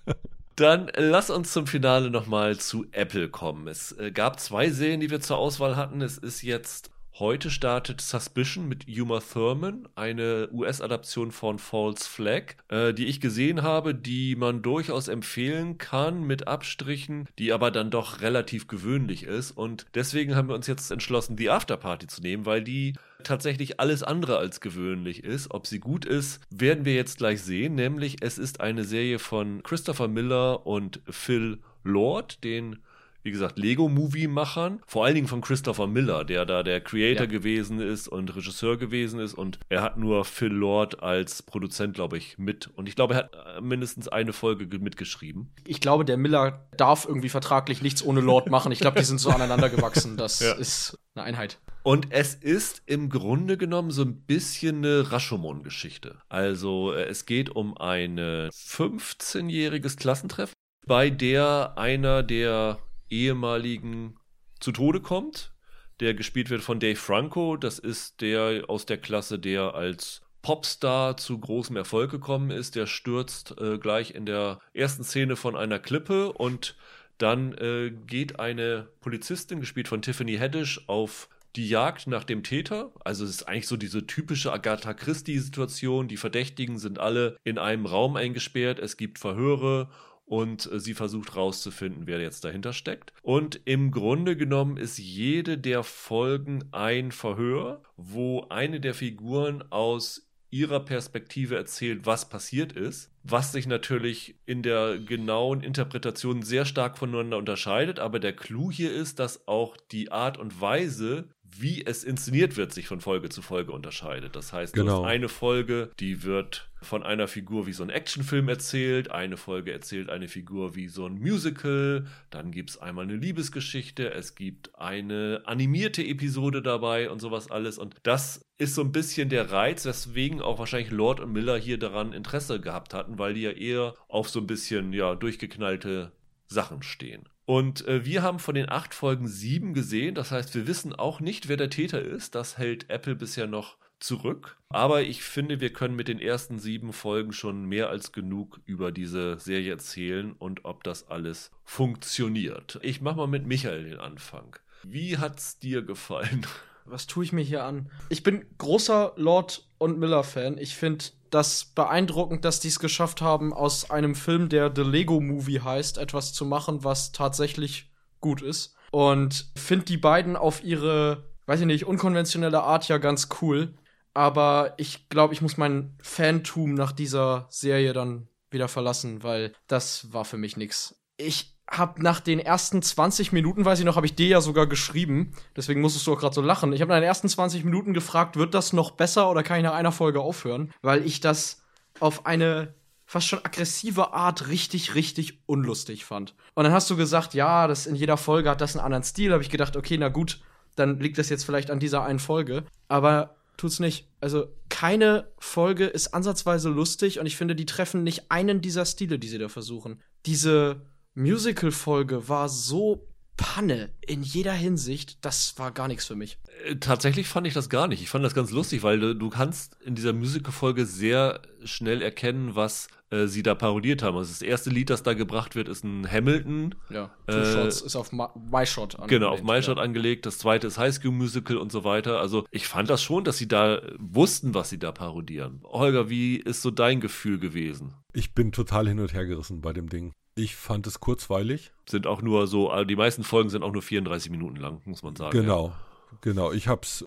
Dann lass uns zum Finale nochmal zu Apple kommen. Es äh, gab zwei Serien, die wir zur Auswahl hatten. Es ist jetzt Heute startet Suspicion mit Uma Thurman, eine US-Adaption von False Flag, äh, die ich gesehen habe, die man durchaus empfehlen kann mit Abstrichen, die aber dann doch relativ gewöhnlich ist. Und deswegen haben wir uns jetzt entschlossen, die Afterparty zu nehmen, weil die tatsächlich alles andere als gewöhnlich ist. Ob sie gut ist, werden wir jetzt gleich sehen. Nämlich es ist eine Serie von Christopher Miller und Phil Lord, den wie gesagt, Lego-Movie-Machern, vor allen Dingen von Christopher Miller, der da der Creator ja. gewesen ist und Regisseur gewesen ist und er hat nur Phil Lord als Produzent, glaube ich, mit und ich glaube, er hat äh, mindestens eine Folge mitgeschrieben. Ich glaube, der Miller darf irgendwie vertraglich nichts ohne Lord machen. Ich glaube, die sind so aneinander gewachsen. Das ja. ist eine Einheit. Und es ist im Grunde genommen so ein bisschen eine Rashomon-Geschichte. Also äh, es geht um ein 15-jähriges Klassentreffen, bei der einer der ehemaligen zu Tode kommt, der gespielt wird von Dave Franco. Das ist der aus der Klasse, der als Popstar zu großem Erfolg gekommen ist. Der stürzt äh, gleich in der ersten Szene von einer Klippe und dann äh, geht eine Polizistin, gespielt von Tiffany Haddish, auf die Jagd nach dem Täter. Also es ist eigentlich so diese typische Agatha Christie-Situation. Die Verdächtigen sind alle in einem Raum eingesperrt. Es gibt Verhöre und äh, sie versucht rauszufinden, wer jetzt dahinter steckt. Und im Grunde genommen ist jede der Folgen ein Verhör, wo eine der Figuren aus ihrer Perspektive erzählt, was passiert ist, was sich natürlich in der genauen Interpretation sehr stark voneinander unterscheidet, aber der Clou hier ist, dass auch die Art und Weise, wie es inszeniert wird, sich von Folge zu Folge unterscheidet. Das heißt, genau. eine Folge, die wird von einer Figur wie so ein Actionfilm erzählt, eine Folge erzählt eine Figur wie so ein Musical, dann gibt es einmal eine Liebesgeschichte, es gibt eine animierte Episode dabei und sowas alles. Und das ist so ein bisschen der Reiz, weswegen auch wahrscheinlich Lord und Miller hier daran Interesse gehabt hatten, weil die ja eher auf so ein bisschen ja durchgeknallte Sachen stehen. Und äh, wir haben von den acht Folgen sieben gesehen. Das heißt, wir wissen auch nicht, wer der Täter ist. Das hält Apple bisher noch zurück. Aber ich finde, wir können mit den ersten sieben Folgen schon mehr als genug über diese Serie erzählen und ob das alles funktioniert. Ich mache mal mit Michael den Anfang. Wie hat's dir gefallen? Was tue ich mir hier an? Ich bin großer Lord und Miller-Fan. Ich finde das beeindruckend, dass die es geschafft haben, aus einem Film, der The Lego Movie heißt, etwas zu machen, was tatsächlich gut ist. Und finde die beiden auf ihre, weiß ich nicht, unkonventionelle Art ja ganz cool. Aber ich glaube, ich muss mein Fantum nach dieser Serie dann wieder verlassen, weil das war für mich nix. Ich habe nach den ersten 20 Minuten, weiß ich noch, habe ich dir ja sogar geschrieben. Deswegen musstest du auch gerade so lachen. Ich habe nach den ersten 20 Minuten gefragt, wird das noch besser oder kann ich nach einer Folge aufhören? Weil ich das auf eine fast schon aggressive Art richtig, richtig unlustig fand. Und dann hast du gesagt, ja, das in jeder Folge hat das einen anderen Stil. Habe ich gedacht, okay, na gut, dann liegt das jetzt vielleicht an dieser einen Folge. Aber tut's nicht. Also keine Folge ist ansatzweise lustig und ich finde, die treffen nicht einen dieser Stile, die sie da versuchen. Diese Musical-Folge war so Panne in jeder Hinsicht. Das war gar nichts für mich. Äh, tatsächlich fand ich das gar nicht. Ich fand das ganz lustig, weil du, du kannst in dieser Musical-Folge sehr schnell erkennen, was äh, sie da parodiert haben. Also das erste Lied, das da gebracht wird, ist ein Hamilton. Ja, Two äh, Shots ist auf My Shot angelegt. Genau, auf My Shot ja. angelegt. Das zweite ist High School Musical und so weiter. Also ich fand das schon, dass sie da wussten, was sie da parodieren. Holger, wie ist so dein Gefühl gewesen? Ich bin total hin und her gerissen bei dem Ding. Ich fand es kurzweilig. Sind auch nur so, also die meisten Folgen sind auch nur 34 Minuten lang, muss man sagen. Genau, ja. genau. Ich habe es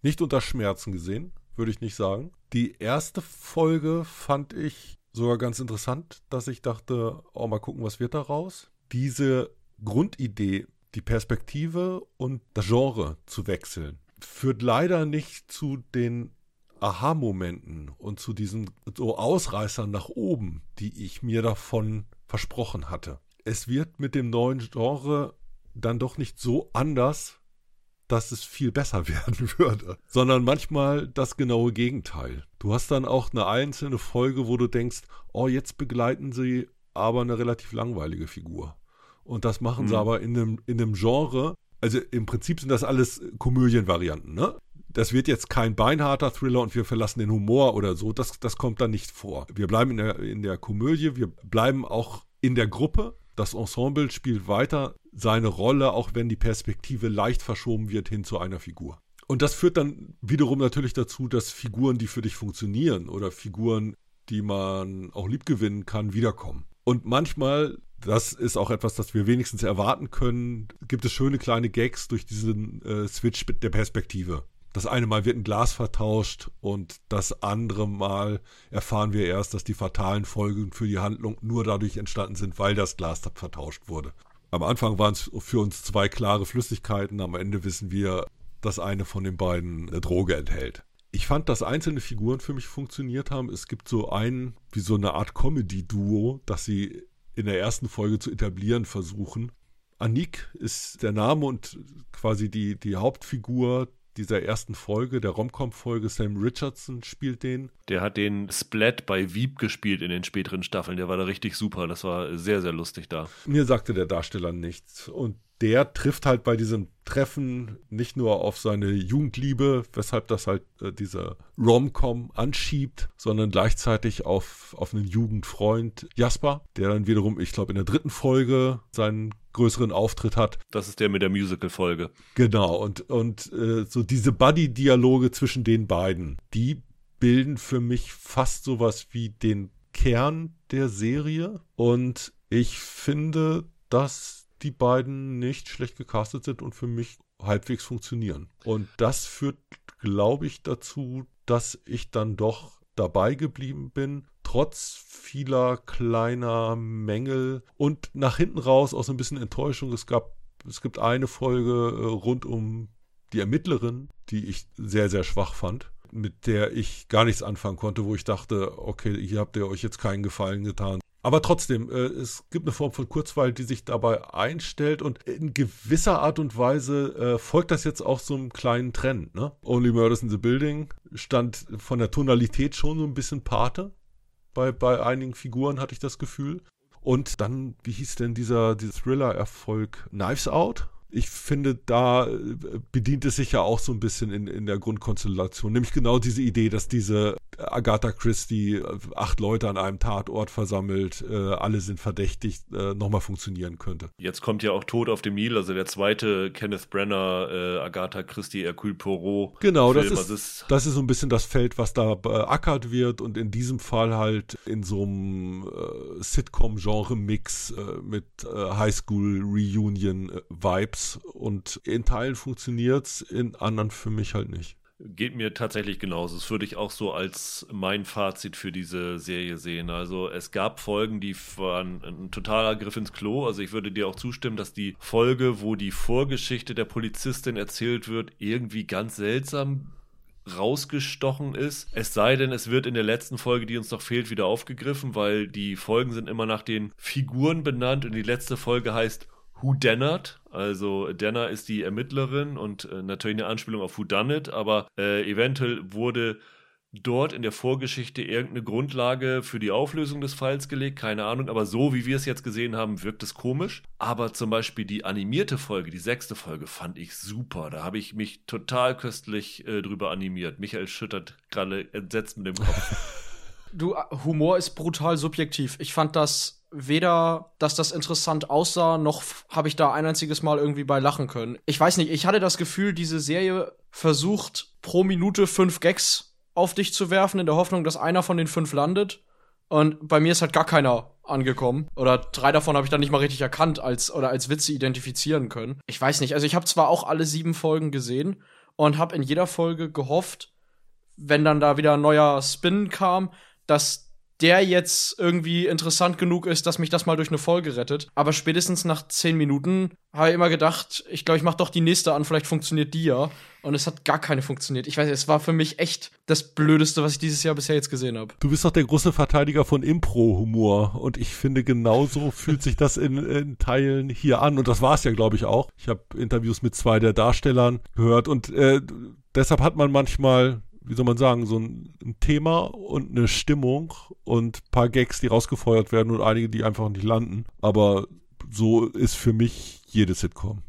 nicht unter Schmerzen gesehen, würde ich nicht sagen. Die erste Folge fand ich sogar ganz interessant, dass ich dachte, oh, mal gucken, was wird daraus. Diese Grundidee, die Perspektive und das Genre zu wechseln, führt leider nicht zu den Aha-Momenten und zu diesen so Ausreißern nach oben, die ich mir davon versprochen hatte. Es wird mit dem neuen Genre dann doch nicht so anders, dass es viel besser werden würde, sondern manchmal das genaue Gegenteil. Du hast dann auch eine einzelne Folge, wo du denkst, oh, jetzt begleiten sie aber eine relativ langweilige Figur. Und das machen mhm. sie aber in einem, in einem Genre, also im Prinzip sind das alles Komödienvarianten, ne? Das wird jetzt kein beinharter Thriller und wir verlassen den Humor oder so, das, das kommt da nicht vor. Wir bleiben in der, in der Komödie, wir bleiben auch in der Gruppe, das Ensemble spielt weiter seine Rolle, auch wenn die Perspektive leicht verschoben wird hin zu einer Figur. Und das führt dann wiederum natürlich dazu, dass Figuren, die für dich funktionieren oder Figuren, die man auch liebgewinnen kann, wiederkommen. Und manchmal, das ist auch etwas, das wir wenigstens erwarten können, gibt es schöne kleine Gags durch diesen äh, Switch der Perspektive. Das eine Mal wird ein Glas vertauscht und das andere Mal erfahren wir erst, dass die fatalen Folgen für die Handlung nur dadurch entstanden sind, weil das Glas vertauscht wurde. Am Anfang waren es für uns zwei klare Flüssigkeiten, am Ende wissen wir, dass eine von den beiden eine Droge enthält. Ich fand, dass einzelne Figuren für mich funktioniert haben. Es gibt so einen, wie so eine Art Comedy-Duo, das sie in der ersten Folge zu etablieren versuchen. Anik ist der Name und quasi die, die Hauptfigur, dieser ersten Folge, der Romcom-Folge, Sam Richardson spielt den. Der hat den Splat bei Wieb gespielt in den späteren Staffeln. Der war da richtig super. Das war sehr, sehr lustig da. Mir sagte der Darsteller nichts. Und der trifft halt bei diesem Treffen nicht nur auf seine Jugendliebe, weshalb das halt äh, diese Romcom anschiebt, sondern gleichzeitig auf, auf einen Jugendfreund Jasper, der dann wiederum, ich glaube, in der dritten Folge seinen größeren Auftritt hat. Das ist der mit der Musical-Folge. Genau, und, und äh, so diese Buddy-Dialoge zwischen den beiden, die bilden für mich fast sowas wie den Kern der Serie. Und ich finde, dass die beiden nicht schlecht gecastet sind und für mich halbwegs funktionieren. Und das führt, glaube ich, dazu, dass ich dann doch dabei geblieben bin trotz vieler kleiner Mängel und nach hinten raus auch so ein bisschen Enttäuschung. Es gab, es gibt eine Folge äh, rund um die Ermittlerin, die ich sehr, sehr schwach fand, mit der ich gar nichts anfangen konnte, wo ich dachte, okay, hier habt ihr euch jetzt keinen Gefallen getan. Aber trotzdem, äh, es gibt eine Form von Kurzweil, die sich dabei einstellt und in gewisser Art und Weise äh, folgt das jetzt auch so einem kleinen Trend. Ne? Only Murders in the Building stand von der Tonalität schon so ein bisschen Pate bei, bei einigen Figuren, hatte ich das Gefühl. Und dann, wie hieß denn dieser, dieser Thriller-Erfolg Knives Out? Ich finde, da äh, bedient es sich ja auch so ein bisschen in, in der Grundkonstellation. Nämlich genau diese Idee, dass diese Agatha Christie äh, acht Leute an einem Tatort versammelt, äh, alle sind verdächtig, äh, nochmal funktionieren könnte. Jetzt kommt ja auch Tod auf dem Nil, also der zweite Kenneth Brenner, äh, Agatha Christie, Hercule Poirot. Genau, das ist, also ist, das ist so ein bisschen das Feld, was da beackert wird und in diesem Fall halt in so einem äh, Sitcom-Genre-Mix mit Highschool-Reunion-Vibes Gags und in Teilen funktioniert es, in anderen für mich halt nicht. Geht mir tatsächlich genauso. Das würde ich auch so als mein Fazit für diese Serie sehen. Also es gab Folgen, die waren ein totaler Griff ins Klo. Also ich würde dir auch zustimmen, dass die Folge, wo die Vorgeschichte der Polizistin erzählt wird, irgendwie ganz seltsam rausgestochen ist. Es sei denn, es wird in der letzten Folge, die uns noch fehlt, wieder aufgegriffen, weil die Folgen sind immer nach den Figuren benannt und die letzte Folge heißt Who Dennert. Also Denner ist die Ermittlerin und äh, natürlich eine Anspielung auf Who Done It, aber äh, eventuell wurde dort in der Vorgeschichte irgendeine Grundlage für die Auflösung des Falls gelegt, keine Ahnung, aber so wie wir es jetzt gesehen haben, wirkt es komisch. Aber zum Beispiel die animierte Folge, die sechste Folge, fand ich super. Da habe ich mich total köstlich äh, drüber animiert. Michael schüttert gerade entsetzt mit dem Kopf. Du, Humor ist brutal subjektiv. Ich fand das weder, dass das interessant aussah, noch habe ich da ein einziges Mal irgendwie bei lachen können. Ich weiß nicht, ich hatte das Gefühl, diese Serie versucht pro Minute fünf Gags auf dich zu werfen, in der Hoffnung, dass einer von den fünf landet. Und bei mir ist halt gar keiner angekommen. Oder drei davon habe ich dann nicht mal richtig erkannt als oder als Witze identifizieren können. Ich weiß nicht. Also ich habe zwar auch alle sieben Folgen gesehen und habe in jeder Folge gehofft, wenn dann da wieder ein neuer Spin kam, dass der jetzt irgendwie interessant genug ist, dass mich das mal durch eine Folge rettet. Aber spätestens nach zehn Minuten habe ich immer gedacht, ich glaube, ich mache doch die nächste an, vielleicht funktioniert die ja. Und es hat gar keine funktioniert. Ich weiß, es war für mich echt das Blödeste, was ich dieses Jahr bisher jetzt gesehen habe. Du bist doch der große Verteidiger von Impro-Humor. Und ich finde, genauso fühlt sich das in, in Teilen hier an. Und das war es ja, glaube ich, auch. Ich habe Interviews mit zwei der Darstellern gehört. Und äh, deshalb hat man manchmal wie soll man sagen, so ein, ein, Thema und eine Stimmung und ein paar Gags, die rausgefeuert werden und einige, die einfach nicht landen. Aber so ist für mich jede Sitcom.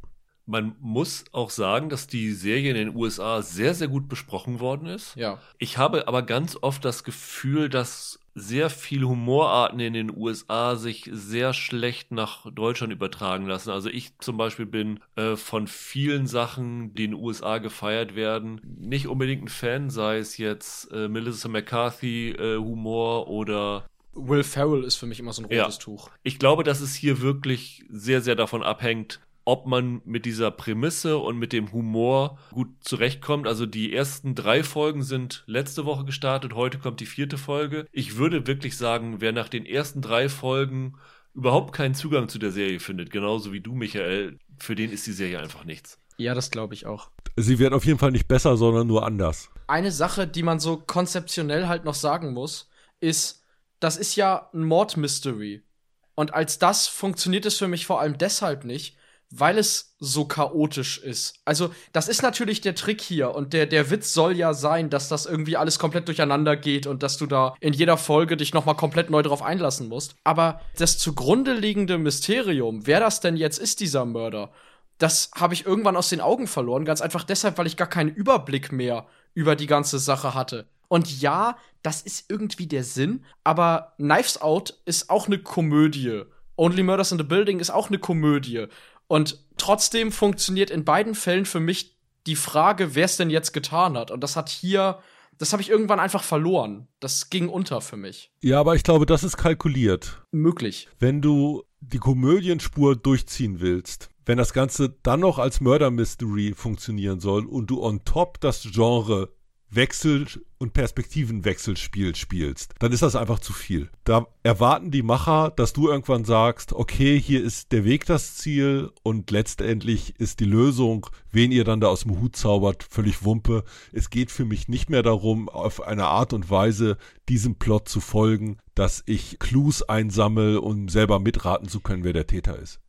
Man muss auch sagen, dass die Serie in den USA sehr, sehr gut besprochen worden ist. Ja. Ich habe aber ganz oft das Gefühl, dass sehr viele Humorarten in den USA sich sehr schlecht nach Deutschland übertragen lassen. Also ich zum Beispiel bin äh, von vielen Sachen, die in den USA gefeiert werden, nicht unbedingt ein Fan, sei es jetzt äh, Melissa McCarthy äh, Humor oder Will Ferrell ist für mich immer so ein rotes ja. Tuch. Ich glaube, dass es hier wirklich sehr, sehr davon abhängt, ob man mit dieser Prämisse und mit dem Humor gut zurechtkommt. Also die ersten drei Folgen sind letzte Woche gestartet, heute kommt die vierte Folge. Ich würde wirklich sagen, wer nach den ersten drei Folgen überhaupt keinen Zugang zu der Serie findet, genauso wie du, Michael, für den ist die Serie einfach nichts. Ja, das glaube ich auch. Sie werden auf jeden Fall nicht besser, sondern nur anders. Eine Sache, die man so konzeptionell halt noch sagen muss, ist, das ist ja ein Mord-Mystery. Und als das funktioniert es für mich vor allem deshalb nicht, weil es so chaotisch ist. Also, das ist natürlich der Trick hier und der, der Witz soll ja sein, dass das irgendwie alles komplett durcheinander geht und dass du da in jeder Folge dich nochmal komplett neu drauf einlassen musst. Aber das zugrunde liegende Mysterium, wer das denn jetzt ist, dieser Mörder, das habe ich irgendwann aus den Augen verloren, ganz einfach deshalb, weil ich gar keinen Überblick mehr über die ganze Sache hatte. Und ja, das ist irgendwie der Sinn, aber Knives Out ist auch eine Komödie. Only Murders in the Building ist auch eine Komödie. Und trotzdem funktioniert in beiden Fällen für mich die Frage, wer es denn jetzt getan hat. Und das hat hier, das habe ich irgendwann einfach verloren. Das ging unter für mich. Ja, aber ich glaube, das ist kalkuliert. Möglich. Wenn du die Komödienspur durchziehen willst, wenn das Ganze dann noch als Murder Mystery funktionieren soll und du on top das Genre Wechsel und Perspektivenwechselspiel spielst, dann ist das einfach zu viel. Da erwarten die Macher, dass du irgendwann sagst, okay, hier ist der Weg das Ziel und letztendlich ist die Lösung, wen ihr dann da aus dem Hut zaubert, völlig Wumpe. Es geht für mich nicht mehr darum, auf eine Art und Weise diesem Plot zu folgen, dass ich Clues einsammle, um selber mitraten zu können, wer der Täter ist.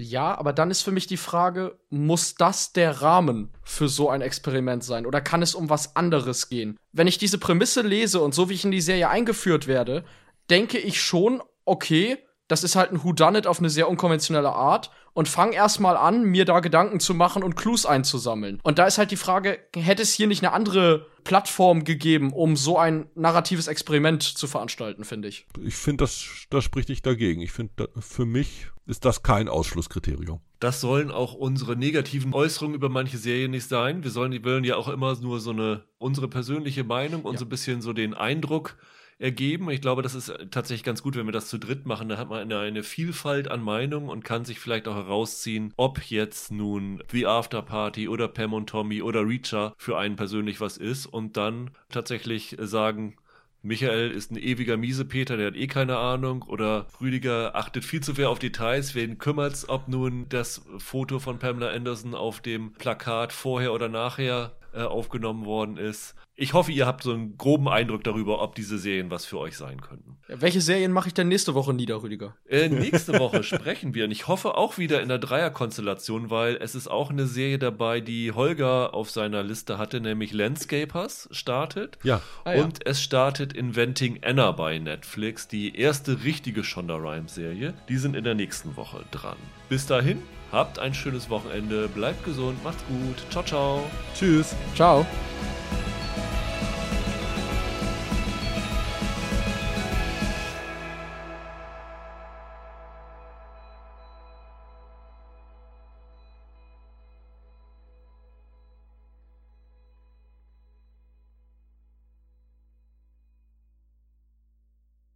Ja, aber dann ist für mich die Frage, muss das der Rahmen für so ein Experiment sein oder kann es um was anderes gehen? Wenn ich diese Prämisse lese und so wie ich in die Serie eingeführt werde, denke ich schon, okay, das ist halt ein Whodunit auf eine sehr unkonventionelle Art und fang erstmal an, mir da Gedanken zu machen und Clues einzusammeln. Und da ist halt die Frage, hätte es hier nicht eine andere Plattform gegeben, um so ein narratives Experiment zu veranstalten, finde ich. Ich finde, das, das spricht nicht dagegen. Ich finde, für mich ist das kein Ausschlusskriterium. Das sollen auch unsere negativen Äußerungen über manche Serien nicht sein. Wir sollen, die wollen ja auch immer nur so eine, unsere persönliche Meinung und ja. so ein bisschen so den Eindruck ergeben. Ich glaube, das ist tatsächlich ganz gut, wenn wir das zu dritt machen. Da hat man eine, eine Vielfalt an Meinungen und kann sich vielleicht auch herausziehen, ob jetzt nun The After Party oder Pam und Tommy oder Reacher für einen persönlich was ist und dann tatsächlich sagen, Michael ist ein ewiger Miesepeter, der hat eh keine Ahnung. Oder Rüdiger achtet viel zu sehr auf Details. Wen kümmert's, ob nun das Foto von Pamela Anderson auf dem Plakat vorher oder nachher äh, aufgenommen worden ist. ich hoffe, ihr habt so einen groben Eindruck darüber, ob diese Serien was für euch sein könnten. Ja, welche Serien mache ich denn nächste Woche nieder, Rüdiger? Äh, nächste Woche sprechen wir und ich hoffe auch wieder in der Dreierkonstellation, weil es ist auch eine Serie dabei, die Holger auf seiner Liste hatte, nämlich Landscapers startet. Ja. Ah, ja. Und es startet Inventing Anna bei Netflix, die erste richtige Shonda Rhimes Serie. Die sind in der nächsten Woche dran. Bis dahin, habt ein schönes Wochenende, bleibt gesund, macht's gut, ciao, ciao. Tschüss. Ciao.